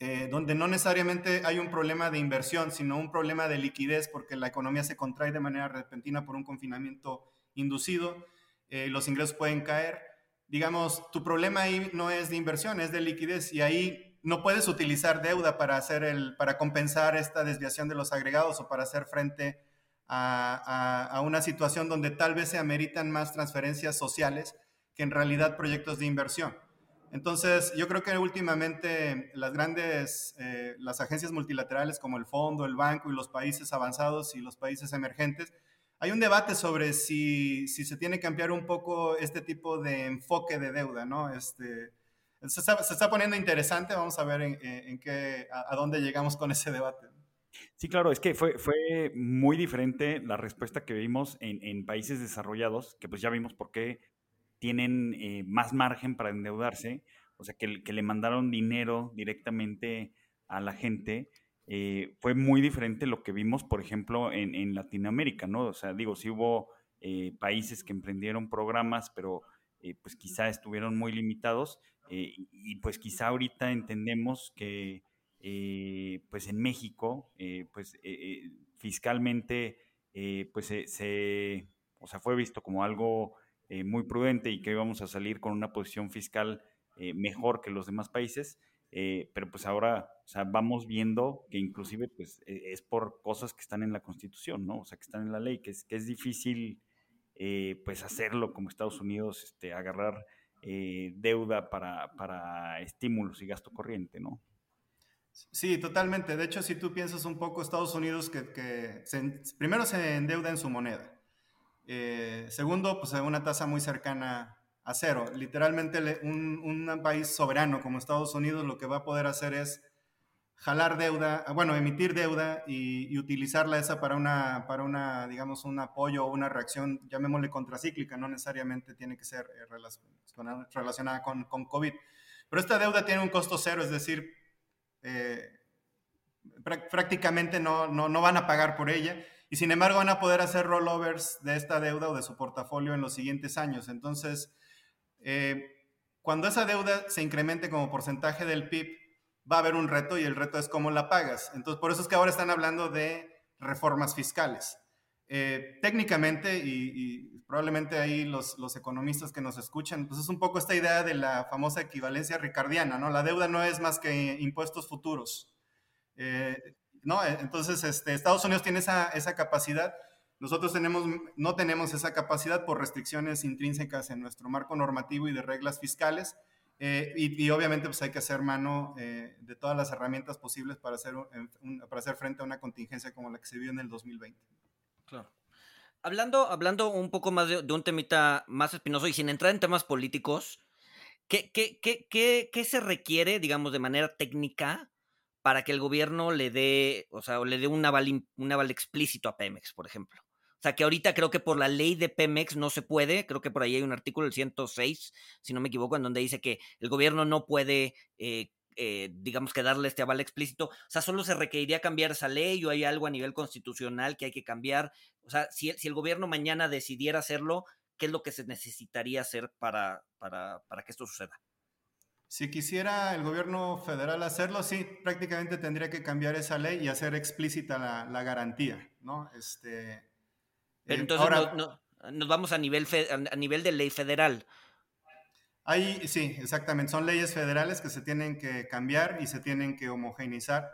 eh, donde no necesariamente hay un problema de inversión, sino un problema de liquidez, porque la economía se contrae de manera repentina por un confinamiento inducido, los ingresos pueden caer digamos, tu problema ahí no es de inversión, es de liquidez y ahí no puedes utilizar deuda para, hacer el, para compensar esta desviación de los agregados o para hacer frente a, a, una situación donde tal vez se ameritan más transferencias sociales que en realidad proyectos de inversión. Entonces, yo creo que últimamente las grandes, eh, las agencias multilaterales como el Fondo, el Banco y los países avanzados y los países emergentes hay un debate sobre si, si, se tiene que cambiar un poco este tipo de enfoque de deuda, ¿no? Este, se, está, se está poniendo interesante, vamos a ver en, en qué, a, dónde llegamos con ese debate. Sí, claro, es que fue, fue muy diferente la respuesta que vimos en, en países desarrollados, que pues ya vimos por qué tienen eh, más margen para endeudarse, o sea, que, le mandaron dinero directamente a la gente eh, fue muy diferente lo que vimos, por ejemplo, en, Latinoamérica, ¿no? O sea, digo, sí hubo eh, países que emprendieron programas, pero pues quizá estuvieron muy limitados y pues quizá ahorita entendemos que pues en México, pues fiscalmente, pues se, o sea, fue visto como algo muy prudente y que íbamos a salir con una posición fiscal mejor que los demás países. Eh, pero pues ahora, o sea, vamos viendo que inclusive pues e, es por cosas que están en la Constitución, ¿no? O sea, que están en la ley, que es, que es difícil eh, pues hacerlo como Estados Unidos, este, agarrar eh, deuda para, para estímulos y gasto corriente, ¿no? Sí, totalmente. De hecho, si tú piensas un poco, Estados Unidos que primero se endeuda en su moneda. Segundo, pues una tasa muy cercana a cero. Literalmente un, país soberano como Estados Unidos lo que va a poder hacer es jalar deuda, bueno, emitir deuda y, utilizarla esa para una, para una, digamos, un apoyo o una reacción, llamémosle contracíclica, no necesariamente tiene que ser eh, relacionada con, con, COVID. Pero esta deuda tiene un costo cero, es decir, eh, prácticamente no, no, no van a pagar por ella y sin embargo van a poder hacer rollovers de esta deuda o de su portafolio en los siguientes años. Entonces, eh, cuando esa deuda se incremente como porcentaje del PIB, va a haber un reto y el reto es cómo la pagas. Entonces, por eso es que ahora están hablando de reformas fiscales. Eh, técnicamente, y, probablemente ahí los, los, economistas que nos escuchan, pues es un poco esta idea de la famosa equivalencia ricardiana, ¿no? La deuda no es más que impuestos futuros. Eh, ¿no? Entonces, este, Estados Unidos tiene esa, capacidad nosotros no tenemos esa capacidad por restricciones intrínsecas en nuestro marco normativo y de reglas fiscales. Eh, y, obviamente pues hay que hacer mano eh, de todas las herramientas posibles para hacer, frente a una contingencia como la que se vio en el 2020. Claro. Hablando, hablando un poco más de, un temita más espinoso y sin entrar en temas políticos, ¿qué, qué, qué, qué, se requiere, digamos, de manera técnica para que el gobierno le dé, o sea, le dé un aval, un aval explícito a Pemex, por ejemplo? O sea, que ahorita creo que por la ley de Pemex no se puede, creo que por ahí hay un artículo, el 106, si no me equivoco, en donde dice que el gobierno no puede, eh, eh, digamos que darle este aval explícito. O sea, solo se requeriría cambiar esa ley o hay algo a nivel constitucional que hay que cambiar. O sea, si, si el gobierno mañana decidiera hacerlo, ¿qué es lo que se necesitaría hacer para, para, para que esto suceda? Si quisiera el gobierno federal hacerlo, sí, prácticamente tendría que cambiar esa ley y hacer explícita la, la garantía, ¿no? Este, pero eh, entonces nos vamos a nivel, a nivel de ley federal. Ahí sí, exactamente. Son leyes federales que se tienen que cambiar y se tienen que homogeneizar.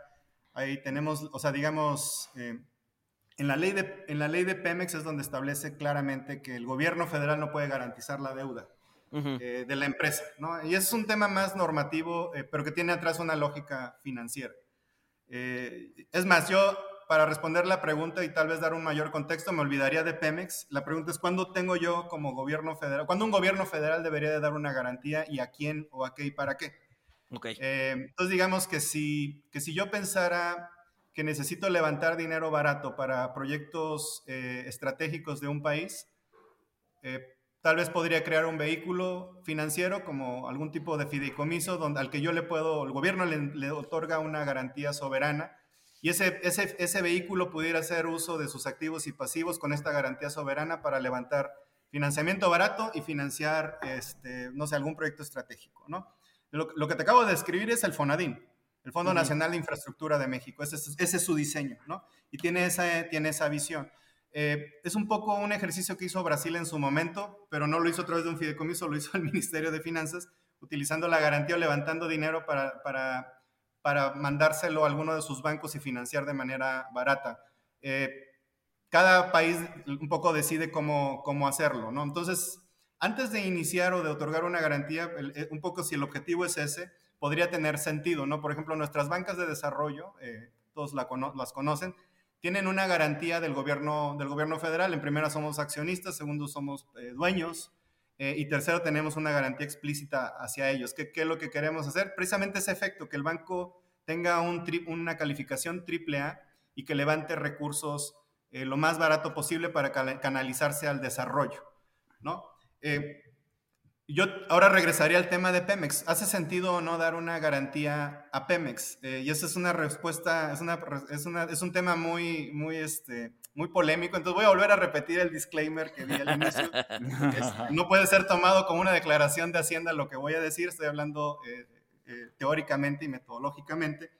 Ahí tenemos, o sea, digamos, eh, en, la ley de, en la ley de Pemex es donde establece claramente que el gobierno federal no puede garantizar la deuda eh, de la empresa, ¿no? Y es un tema más normativo, pero que tiene atrás una lógica financiera. es más, yo para responder la pregunta y tal vez dar un mayor contexto, me olvidaría de Pemex. La pregunta es, ¿cuándo tengo yo como gobierno federal, cuándo un gobierno federal debería de dar una garantía y a quién o a qué y para qué? Okay. Eh, entonces, digamos que si, que si yo pensara que necesito levantar dinero barato para proyectos eh, estratégicos de un país, eh, tal vez podría crear un vehículo financiero como algún tipo de fideicomiso donde, al que yo le puedo, el gobierno le, otorga una garantía soberana y ese, ese, ese vehículo pudiera hacer uso de sus activos y pasivos con esta garantía soberana para levantar financiamiento barato y financiar, este, no sé, algún proyecto estratégico, ¿no? Lo, que te acabo de describir es el FONADIN, el Fondo Nacional de Infraestructura de México. Ese, ese, es su diseño, ¿no? Y tiene esa, tiene esa visión. Eh, es un poco un ejercicio que hizo Brasil en su momento, pero no lo hizo a través de un fideicomiso, lo hizo el Ministerio de Finanzas, utilizando la garantía o levantando dinero para, para, para mandárselo a alguno de sus bancos y financiar de manera barata. Eh, cada país un poco decide cómo, cómo hacerlo, ¿no? Entonces, antes de iniciar o de otorgar una garantía, eh, un poco si el objetivo es ese, podría tener sentido, ¿no? Por ejemplo, nuestras bancas de desarrollo, todos las conocen, tienen una garantía del gobierno, del gobierno federal. En primera somos accionistas, segundo somos eh, dueños y tercero tenemos una garantía explícita hacia ellos. ¿Qué, ¿Qué, es lo que queremos hacer? Precisamente ese efecto, que el banco tenga un una calificación triple A y que levante recursos eh, lo más barato posible para canalizarse al desarrollo, ¿no? Eh, yo ahora regresaría al tema de Pemex. ¿Hace sentido o no dar una garantía a Pemex? Eh, y esa es una respuesta, es, una, es, una, es, un tema muy, muy, este, muy polémico. Entonces voy a volver a repetir el disclaimer que di al inicio. no puede ser tomado como una declaración de Hacienda lo que voy a decir. Estoy hablando teóricamente y metodológicamente.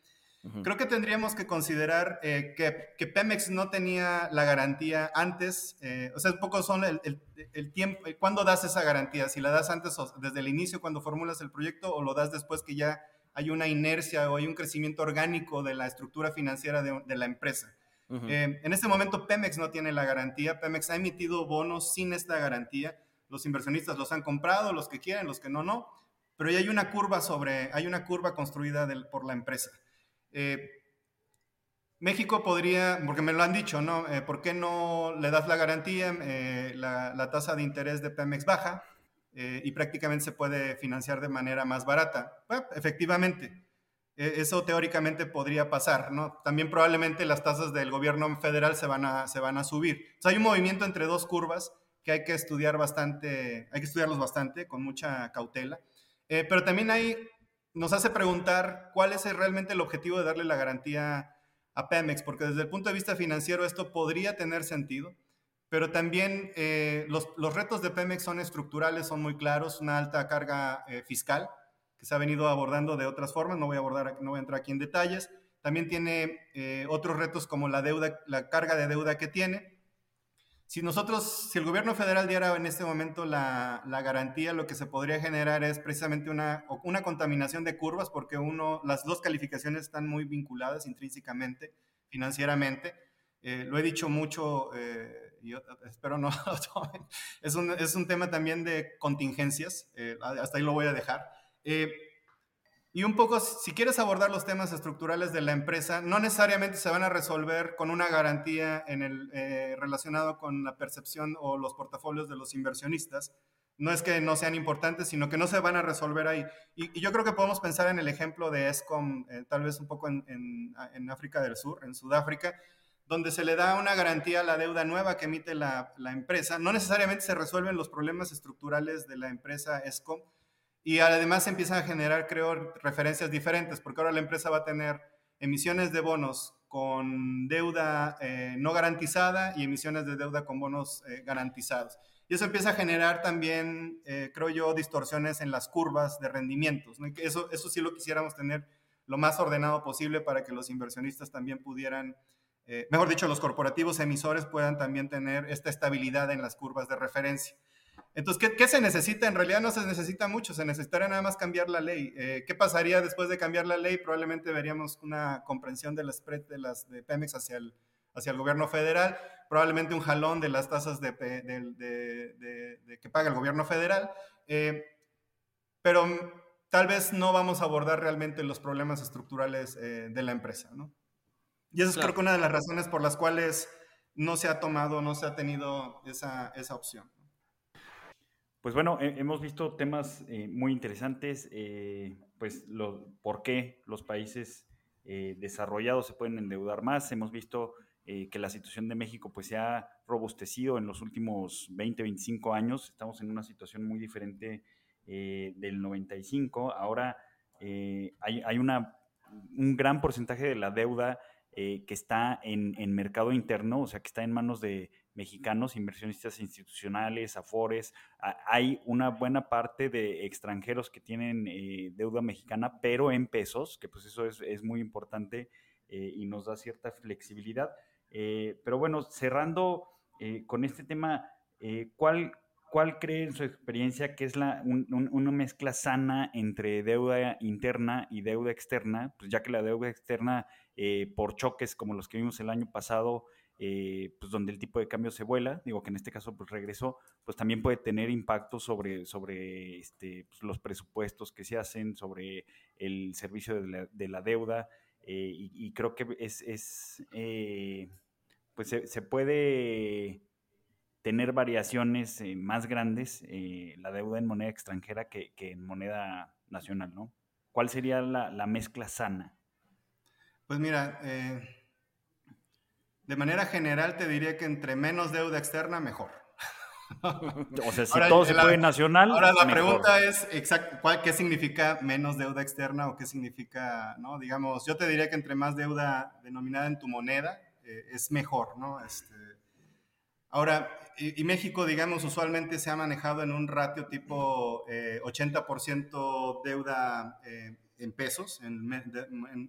Creo que tendríamos que considerar eh, que, Pemex no tenía la garantía antes, eh, o sea, un poco son el, tiempo, eh, ¿cuándo das esa garantía? Si la das antes o desde el inicio cuando formulas el proyecto o lo das después que ya hay una inercia o hay un crecimiento orgánico de la estructura financiera de, la empresa. en este momento Pemex no tiene la garantía, Pemex ha emitido bonos sin esta garantía, los inversionistas los han comprado, los que quieren, los que no, no, pero ya hay una curva sobre, hay una curva construida por la empresa. Eh, México podría, porque me lo han dicho, ¿no? Eh, ¿Por qué no le das la garantía? Eh, la, tasa de interés de Pemex baja y prácticamente se puede financiar de manera más barata. efectivamente, eso teóricamente podría pasar, ¿no? También probablemente las tasas del gobierno federal se van a, se van a subir. hay un movimiento entre dos curvas que hay que estudiar bastante, hay que estudiarlos bastante, con mucha cautela. pero también hay nos hace preguntar cuál es realmente el objetivo de darle la garantía a Pemex, porque desde el punto de vista financiero esto podría tener sentido, pero también eh, los, retos de Pemex son estructurales, son muy claros, una alta carga eh, fiscal que se ha venido abordando de otras formas, no voy a abordar, no voy a entrar aquí en detalles. También tiene eh, otros retos como la deuda, la carga de deuda que tiene, si nosotros, si el gobierno federal diera en este momento la, garantía, lo que se podría generar es precisamente una, una contaminación de curvas, porque uno, las dos calificaciones están muy vinculadas intrínsecamente, financieramente. Eh, lo he dicho mucho, eh, y espero no. Es un, es un tema también de contingencias, eh, hasta ahí lo voy a dejar. Y un poco, si quieres abordar los temas estructurales de la empresa, no necesariamente se van a resolver con una garantía en el, eh, relacionado con la percepción o los portafolios de los inversionistas. No es que no sean importantes, sino que no se van a resolver ahí. Y, yo creo que podemos pensar en el ejemplo de ESCOM, eh, tal vez un poco en, en, África del Sur, en Sudáfrica, donde se le da una garantía a la deuda nueva que emite la, la empresa. No necesariamente se resuelven los problemas estructurales de la empresa ESCOM, y además se empiezan a generar, creo, referencias diferentes, porque ahora la empresa va a tener emisiones de bonos con deuda eh, no garantizada y emisiones de deuda con bonos eh, garantizados. Y eso empieza a generar también, eh, creo yo, distorsiones en las curvas de rendimientos. Eso, eso sí lo quisiéramos tener lo más ordenado posible para que los inversionistas también pudieran, mejor dicho, los corporativos emisores puedan también tener esta estabilidad en las curvas de referencia. Entonces, ¿qué, se necesita? En realidad no se necesita mucho, se necesitaría nada más cambiar la ley. Eh, ¿Qué pasaría después de cambiar la ley? Probablemente veríamos una comprensión del spread de las de Pemex hacia el, hacia el gobierno federal, probablemente un jalón de las tasas de, que paga el gobierno federal, eh, pero tal vez no vamos a abordar realmente los problemas estructurales eh, de la empresa, ¿no? Y esa es creo que una de las razones por las cuales no se ha tomado, no se ha tenido esa, esa opción. Pues bueno, hemos visto temas eh, muy interesantes, eh, pues lo, por qué los países desarrollados se pueden endeudar más. Hemos visto que la situación de México pues, se ha robustecido en los últimos 20, 25 años. Estamos en una situación muy diferente del 95. Ahora hay, hay una, un gran porcentaje de la deuda que está en, mercado interno, o sea, que está en manos de mexicanos, inversionistas institucionales, afores. Hay una buena parte de extranjeros que tienen eh, deuda mexicana, pero en pesos, que pues eso es, muy importante eh, y nos da cierta flexibilidad. Eh, pero bueno, cerrando con este tema, ¿cuál, ¿cuál cree en su experiencia que es la, una mezcla sana entre deuda interna y deuda externa? Pues ya que la deuda externa por choques como los que vimos el año pasado, eh, pues donde el tipo de cambio se vuela, digo que en este caso pues regresó, pues también puede tener impacto sobre, sobre este, pues, los presupuestos que se hacen, sobre el servicio de la, deuda, eh, y, creo que es, eh, pues se, puede tener variaciones más grandes la deuda en moneda extranjera que, en moneda nacional, ¿no? ¿Cuál sería la, la mezcla sana? Pues mira, de manera general te diría que entre menos deuda externa, mejor. o sea, si todo se puede nacional. Ahora la pregunta es, ¿qué significa menos deuda externa o qué significa, no? Digamos, yo te diría que entre más deuda denominada en tu moneda eh, es mejor, ¿no? Este, ahora, y, México, digamos, usualmente se ha manejado en un ratio tipo 80% eh, deuda eh, en pesos en,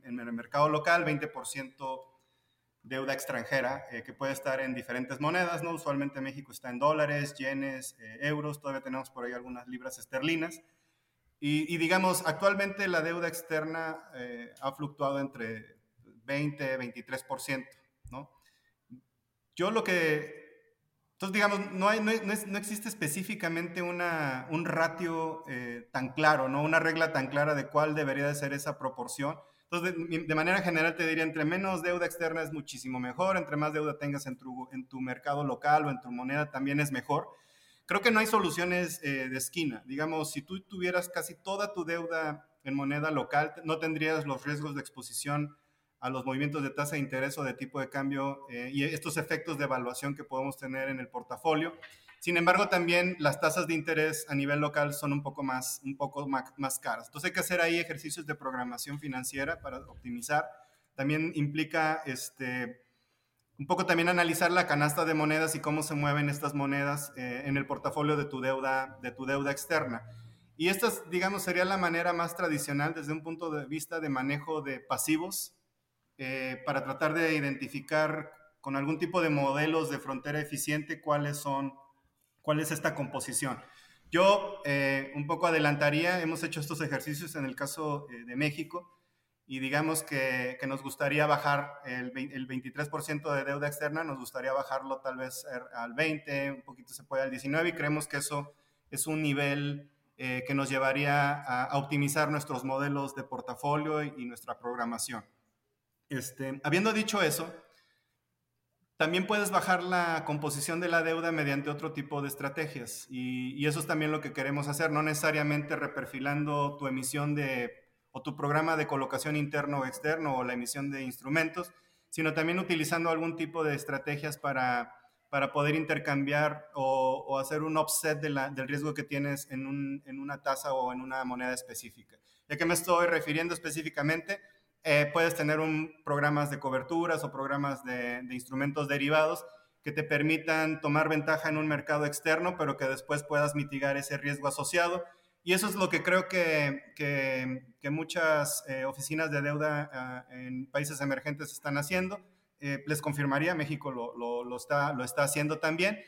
en el mercado local, 20% deuda extranjera eh, que puede estar en diferentes monedas, ¿no? Usualmente México está en dólares, yenes, eh, euros, todavía tenemos por ahí algunas libras esterlinas. Y, digamos, actualmente la deuda externa eh, ha fluctuado entre 20, 23%, ¿no? Yo lo que... Entonces, digamos, no, hay, no, no, existe específicamente una, un ratio tan claro, ¿no? Una regla tan clara de cuál debería de ser esa proporción entonces, de, manera general te diría, entre menos deuda externa es muchísimo mejor, entre más deuda tengas en tu, mercado local o en tu moneda también es mejor. Creo que no hay soluciones eh, de esquina. Digamos, si tú tuvieras casi toda tu deuda en moneda local, no tendrías los riesgos de exposición a los movimientos de tasa de interés o de tipo de cambio eh, y estos efectos de evaluación que podemos tener en el portafolio. Sin embargo, también las tasas de interés a nivel local son un poco más, un poco más, caras. Entonces hay que hacer ahí ejercicios de programación financiera para optimizar. También implica este, un poco también analizar la canasta de monedas y cómo se mueven estas monedas eh, en el portafolio de tu, deuda, de tu deuda externa. Y esta, digamos, sería la manera más tradicional desde un punto de vista de manejo de pasivos eh, para tratar de identificar con algún tipo de modelos de frontera eficiente cuáles son cuál es esta composición. Yo eh, un poco adelantaría, hemos hecho estos ejercicios en el caso eh, de México y digamos que, que nos gustaría bajar el, el 23% de deuda externa, nos gustaría bajarlo tal vez er, al 20, un poquito se puede al 19 y creemos que eso es un nivel eh, que nos llevaría a, optimizar nuestros modelos de portafolio y, y nuestra programación. Este, habiendo dicho eso, también puedes bajar la composición de la deuda mediante otro tipo de estrategias y, eso es también lo que queremos hacer, no necesariamente reperfilando tu emisión de o tu programa de colocación interno o externo o la emisión de instrumentos, sino también utilizando algún tipo de estrategias para, para poder intercambiar o, hacer un offset del riesgo que tienes en, en una tasa o en una moneda específica. ¿Ya que me estoy refiriendo específicamente? Eh, puedes tener un, programas de coberturas o programas de, instrumentos derivados que te permitan tomar ventaja en un mercado externo, pero que después puedas mitigar ese riesgo asociado. Y eso es lo que creo que, que, muchas eh, oficinas de deuda ah, en países emergentes están haciendo. Eh, les confirmaría, México lo, lo, está, lo está haciendo también.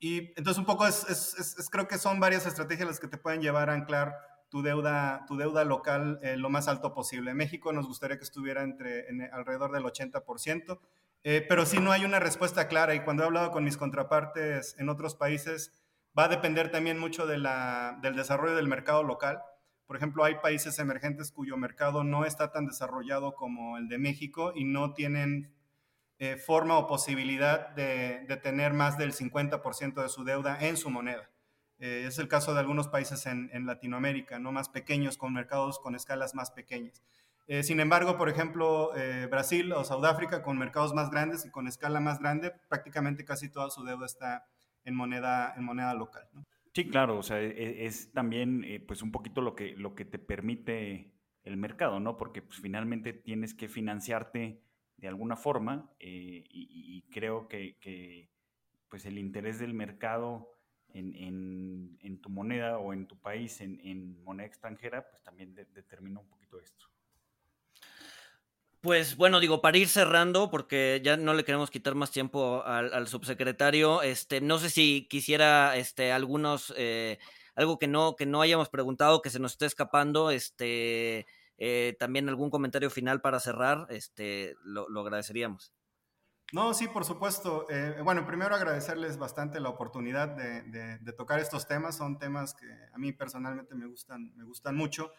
y entonces un poco es, es, creo que son varias estrategias las que te pueden llevar a anclar tu deuda, tu deuda local eh, lo más alto posible. México nos gustaría que estuviera entre, alrededor del 80%, eh, pero si no hay una respuesta clara y cuando he hablado con mis contrapartes en otros países, va a depender también mucho de la, del desarrollo del mercado local. Por ejemplo, hay países emergentes cuyo mercado no está tan desarrollado como el de México y no tienen eh, forma o posibilidad de, de tener más del 50% de su deuda en su moneda. Eh, es el caso de algunos países en, Latinoamérica, no más pequeños, con mercados con escalas más pequeñas. Eh, sin embargo, por ejemplo, eh, Brasil o Sudáfrica, con mercados más grandes y con escala más grande, prácticamente casi toda su deuda está en moneda, en moneda local. Sí, claro, o sea, e, es, también eh, pues un poquito lo que, lo que te permite el mercado, ¿no? Porque pues, finalmente tienes que financiarte de alguna forma y, creo que, pues el interés del mercado en, tu moneda o en tu país en, moneda extranjera, pues también determina un poquito esto. Pues bueno, digo, para ir cerrando, porque ya no le queremos quitar más tiempo al, subsecretario, este, no sé si quisiera este, algunos, eh, algo que no, que no hayamos preguntado, que se nos esté escapando, este, eh, también algún comentario final para cerrar, este, lo, agradeceríamos. No, sí, por supuesto. Eh, bueno, primero agradecerles bastante la oportunidad de, tocar estos temas. Son temas que a mí personalmente me gustan, me gustan mucho.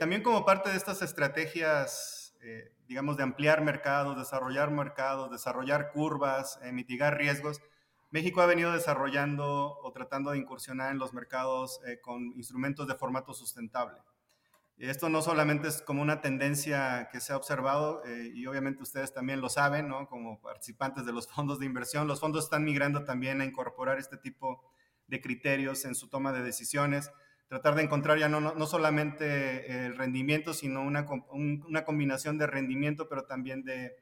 también como parte de estas estrategias eh, digamos, de ampliar mercados, desarrollar mercados, desarrollar curvas, eh, mitigar riesgos, México ha venido desarrollando o tratando de incursionar en los mercados eh, con instrumentos de formato sustentable. Esto no solamente es como una tendencia que se ha observado, y obviamente ustedes también lo saben, ¿no? como participantes de los fondos de inversión, los fondos están migrando también a incorporar este tipo de criterios en su toma de decisiones tratar de encontrar ya no, no, solamente el rendimiento, sino una, una, combinación de rendimiento, pero también de,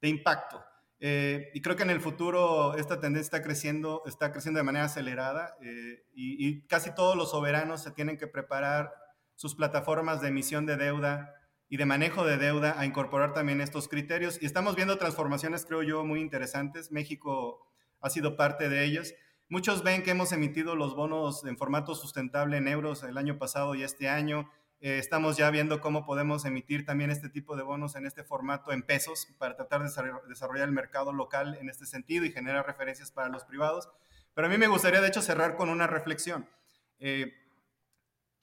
de impacto. Eh, y creo que en el futuro esta tendencia está creciendo, está creciendo de manera acelerada eh, y, y, casi todos los soberanos se tienen que preparar sus plataformas de emisión de deuda y de manejo de deuda a incorporar también estos criterios. Y estamos viendo transformaciones, creo yo, muy interesantes. México ha sido parte de ellos. Muchos ven que hemos emitido los bonos en formato sustentable en euros el año pasado y este año. Eh, estamos ya viendo cómo podemos emitir también este tipo de bonos en este formato en pesos para tratar de desarrollar el mercado local en este sentido y generar referencias para los privados. Pero a mí me gustaría, de hecho, cerrar con una reflexión. Eh,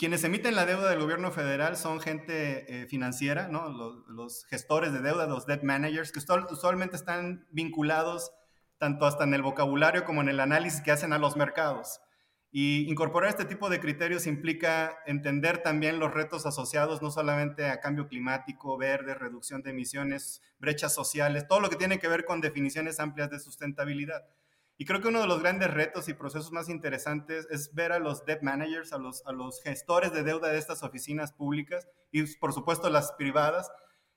quienes emiten la deuda del gobierno federal son gente eh, financiera, ¿no? los, los, gestores de deuda, los debt managers, que usualmente están vinculados tanto hasta en el vocabulario como en el análisis que hacen a los mercados. Y incorporar este tipo de criterios implica entender también los retos asociados no solamente a cambio climático, verde, reducción de emisiones, brechas sociales, todo lo que tiene que ver con definiciones amplias de sustentabilidad. Y creo que uno de los grandes retos y procesos más interesantes es ver a los debt managers, a los, a los gestores de deuda de estas oficinas públicas y por supuesto las privadas,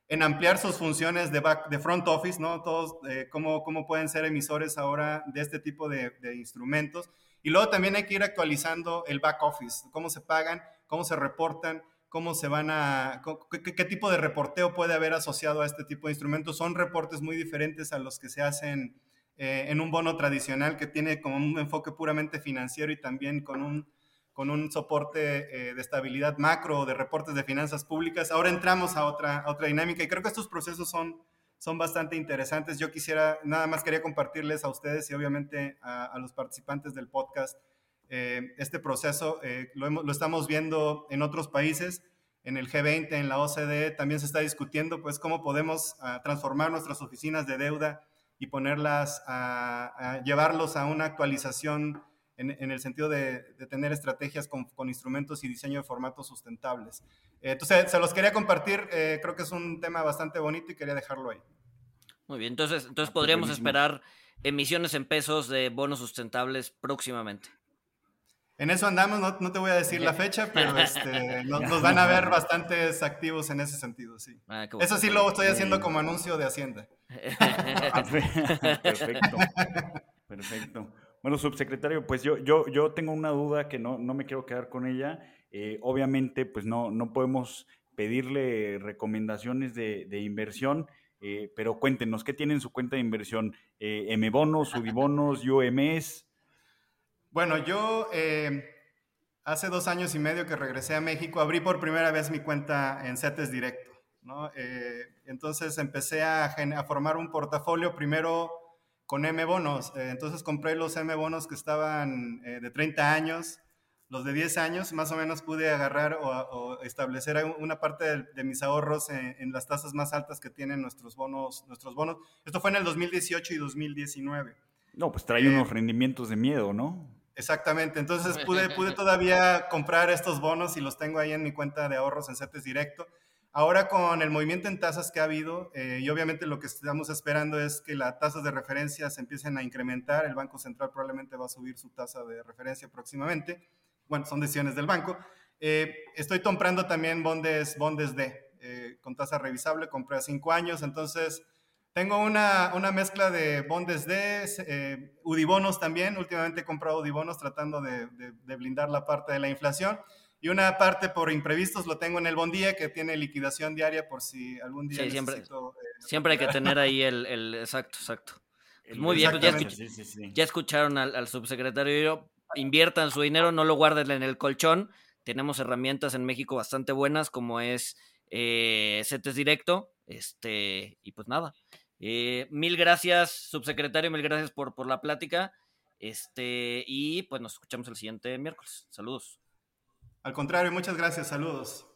en ampliar sus funciones de, back, de front office, ¿no? Todos, eh, cómo, cómo, pueden ser emisores ahora de este tipo de, instrumentos. Y luego también hay que ir actualizando el back office, cómo se pagan, cómo se reportan, cómo se van a, qué, tipo de reporteo puede haber asociado a este tipo de instrumentos. Son reportes muy diferentes a los que se hacen eh, en un bono tradicional que tiene como un enfoque puramente financiero y también con un con un soporte eh, de estabilidad macro, de reportes de finanzas públicas. Ahora entramos a otra, otra dinámica y creo que estos procesos son, son bastante interesantes. Yo quisiera, nada más quería compartirles a ustedes y obviamente a, los participantes del podcast eh, este proceso. Eh, lo, lo, estamos viendo en otros países, en el G20, en la OCDE, también se está discutiendo pues cómo podemos ah, transformar nuestras oficinas de deuda y ponerlas a, a llevarlos a una actualización en, el sentido de, tener estrategias con, instrumentos y diseño de formatos sustentables. Eh, entonces, se los quería compartir, eh, creo que es un tema bastante bonito y quería dejarlo ahí. Muy bien, entonces, entonces ah, pues podríamos esperar emisiones en pesos de bonos sustentables próximamente. En eso andamos, no, te voy a decir la fecha, pero este, nos, van a ver bastantes activos en ese sentido, sí. Ah, eso sí lo estoy haciendo como anuncio de Hacienda. Perfecto. Perfecto. Bueno, subsecretario, pues yo, yo, yo tengo una duda que no, no me quiero quedar con ella. Eh, obviamente, pues no, no podemos pedirle recomendaciones de, inversión, eh, pero cuéntenos, ¿qué tiene en su cuenta de inversión? Eh, ¿M-bonos, UDIBonos, UMS? Bueno, yo hace dos años y medio que regresé a México, abrí por primera vez mi cuenta en CETES Directo. ¿no? entonces empecé a, a formar un portafolio primero con M bonos. Eh, entonces compré los M bonos que estaban eh, de 30 años, los de 10 años, más o menos pude agarrar o, establecer una parte de, mis ahorros en, las tasas más altas que tienen nuestros bonos, nuestros bonos. Esto fue en el 2018 y 2019. No, pues trae unos eh, rendimientos de miedo, ¿no? Exactamente, entonces pude, pude todavía comprar estos bonos y los tengo ahí en mi cuenta de ahorros en CETES Directo. Ahora con el movimiento en tasas que ha habido, eh, y obviamente lo que estamos esperando es que las tasas de referencia se empiecen a incrementar, el Banco Central probablemente va a subir su tasa de referencia próximamente, bueno, son decisiones del banco. Eh, estoy comprando también bondes, bondes D, eh, con tasa revisable, compré a cinco años, entonces tengo una, una mezcla de bondes D, Udibonos también, últimamente he comprado Udibonos tratando de, de blindar la parte de la inflación y una parte por imprevistos lo tengo en el Bondía, que tiene liquidación diaria por si algún día sí, siempre, necesito, eh, siempre hay que tener ahí el, el exacto, exacto. Pues muy bien, pues ya, sí, sí, ya, escucharon al, al subsecretario, inviertan su dinero, no lo guarden en el colchón. Tenemos herramientas en México bastante buenas, como es eh, CETES Directo. Este, y pues nada. Eh, mil gracias, subsecretario, mil gracias por, por la plática. Este, y pues nos escuchamos el siguiente miércoles. Saludos. Al contrario, muchas gracias. Saludos.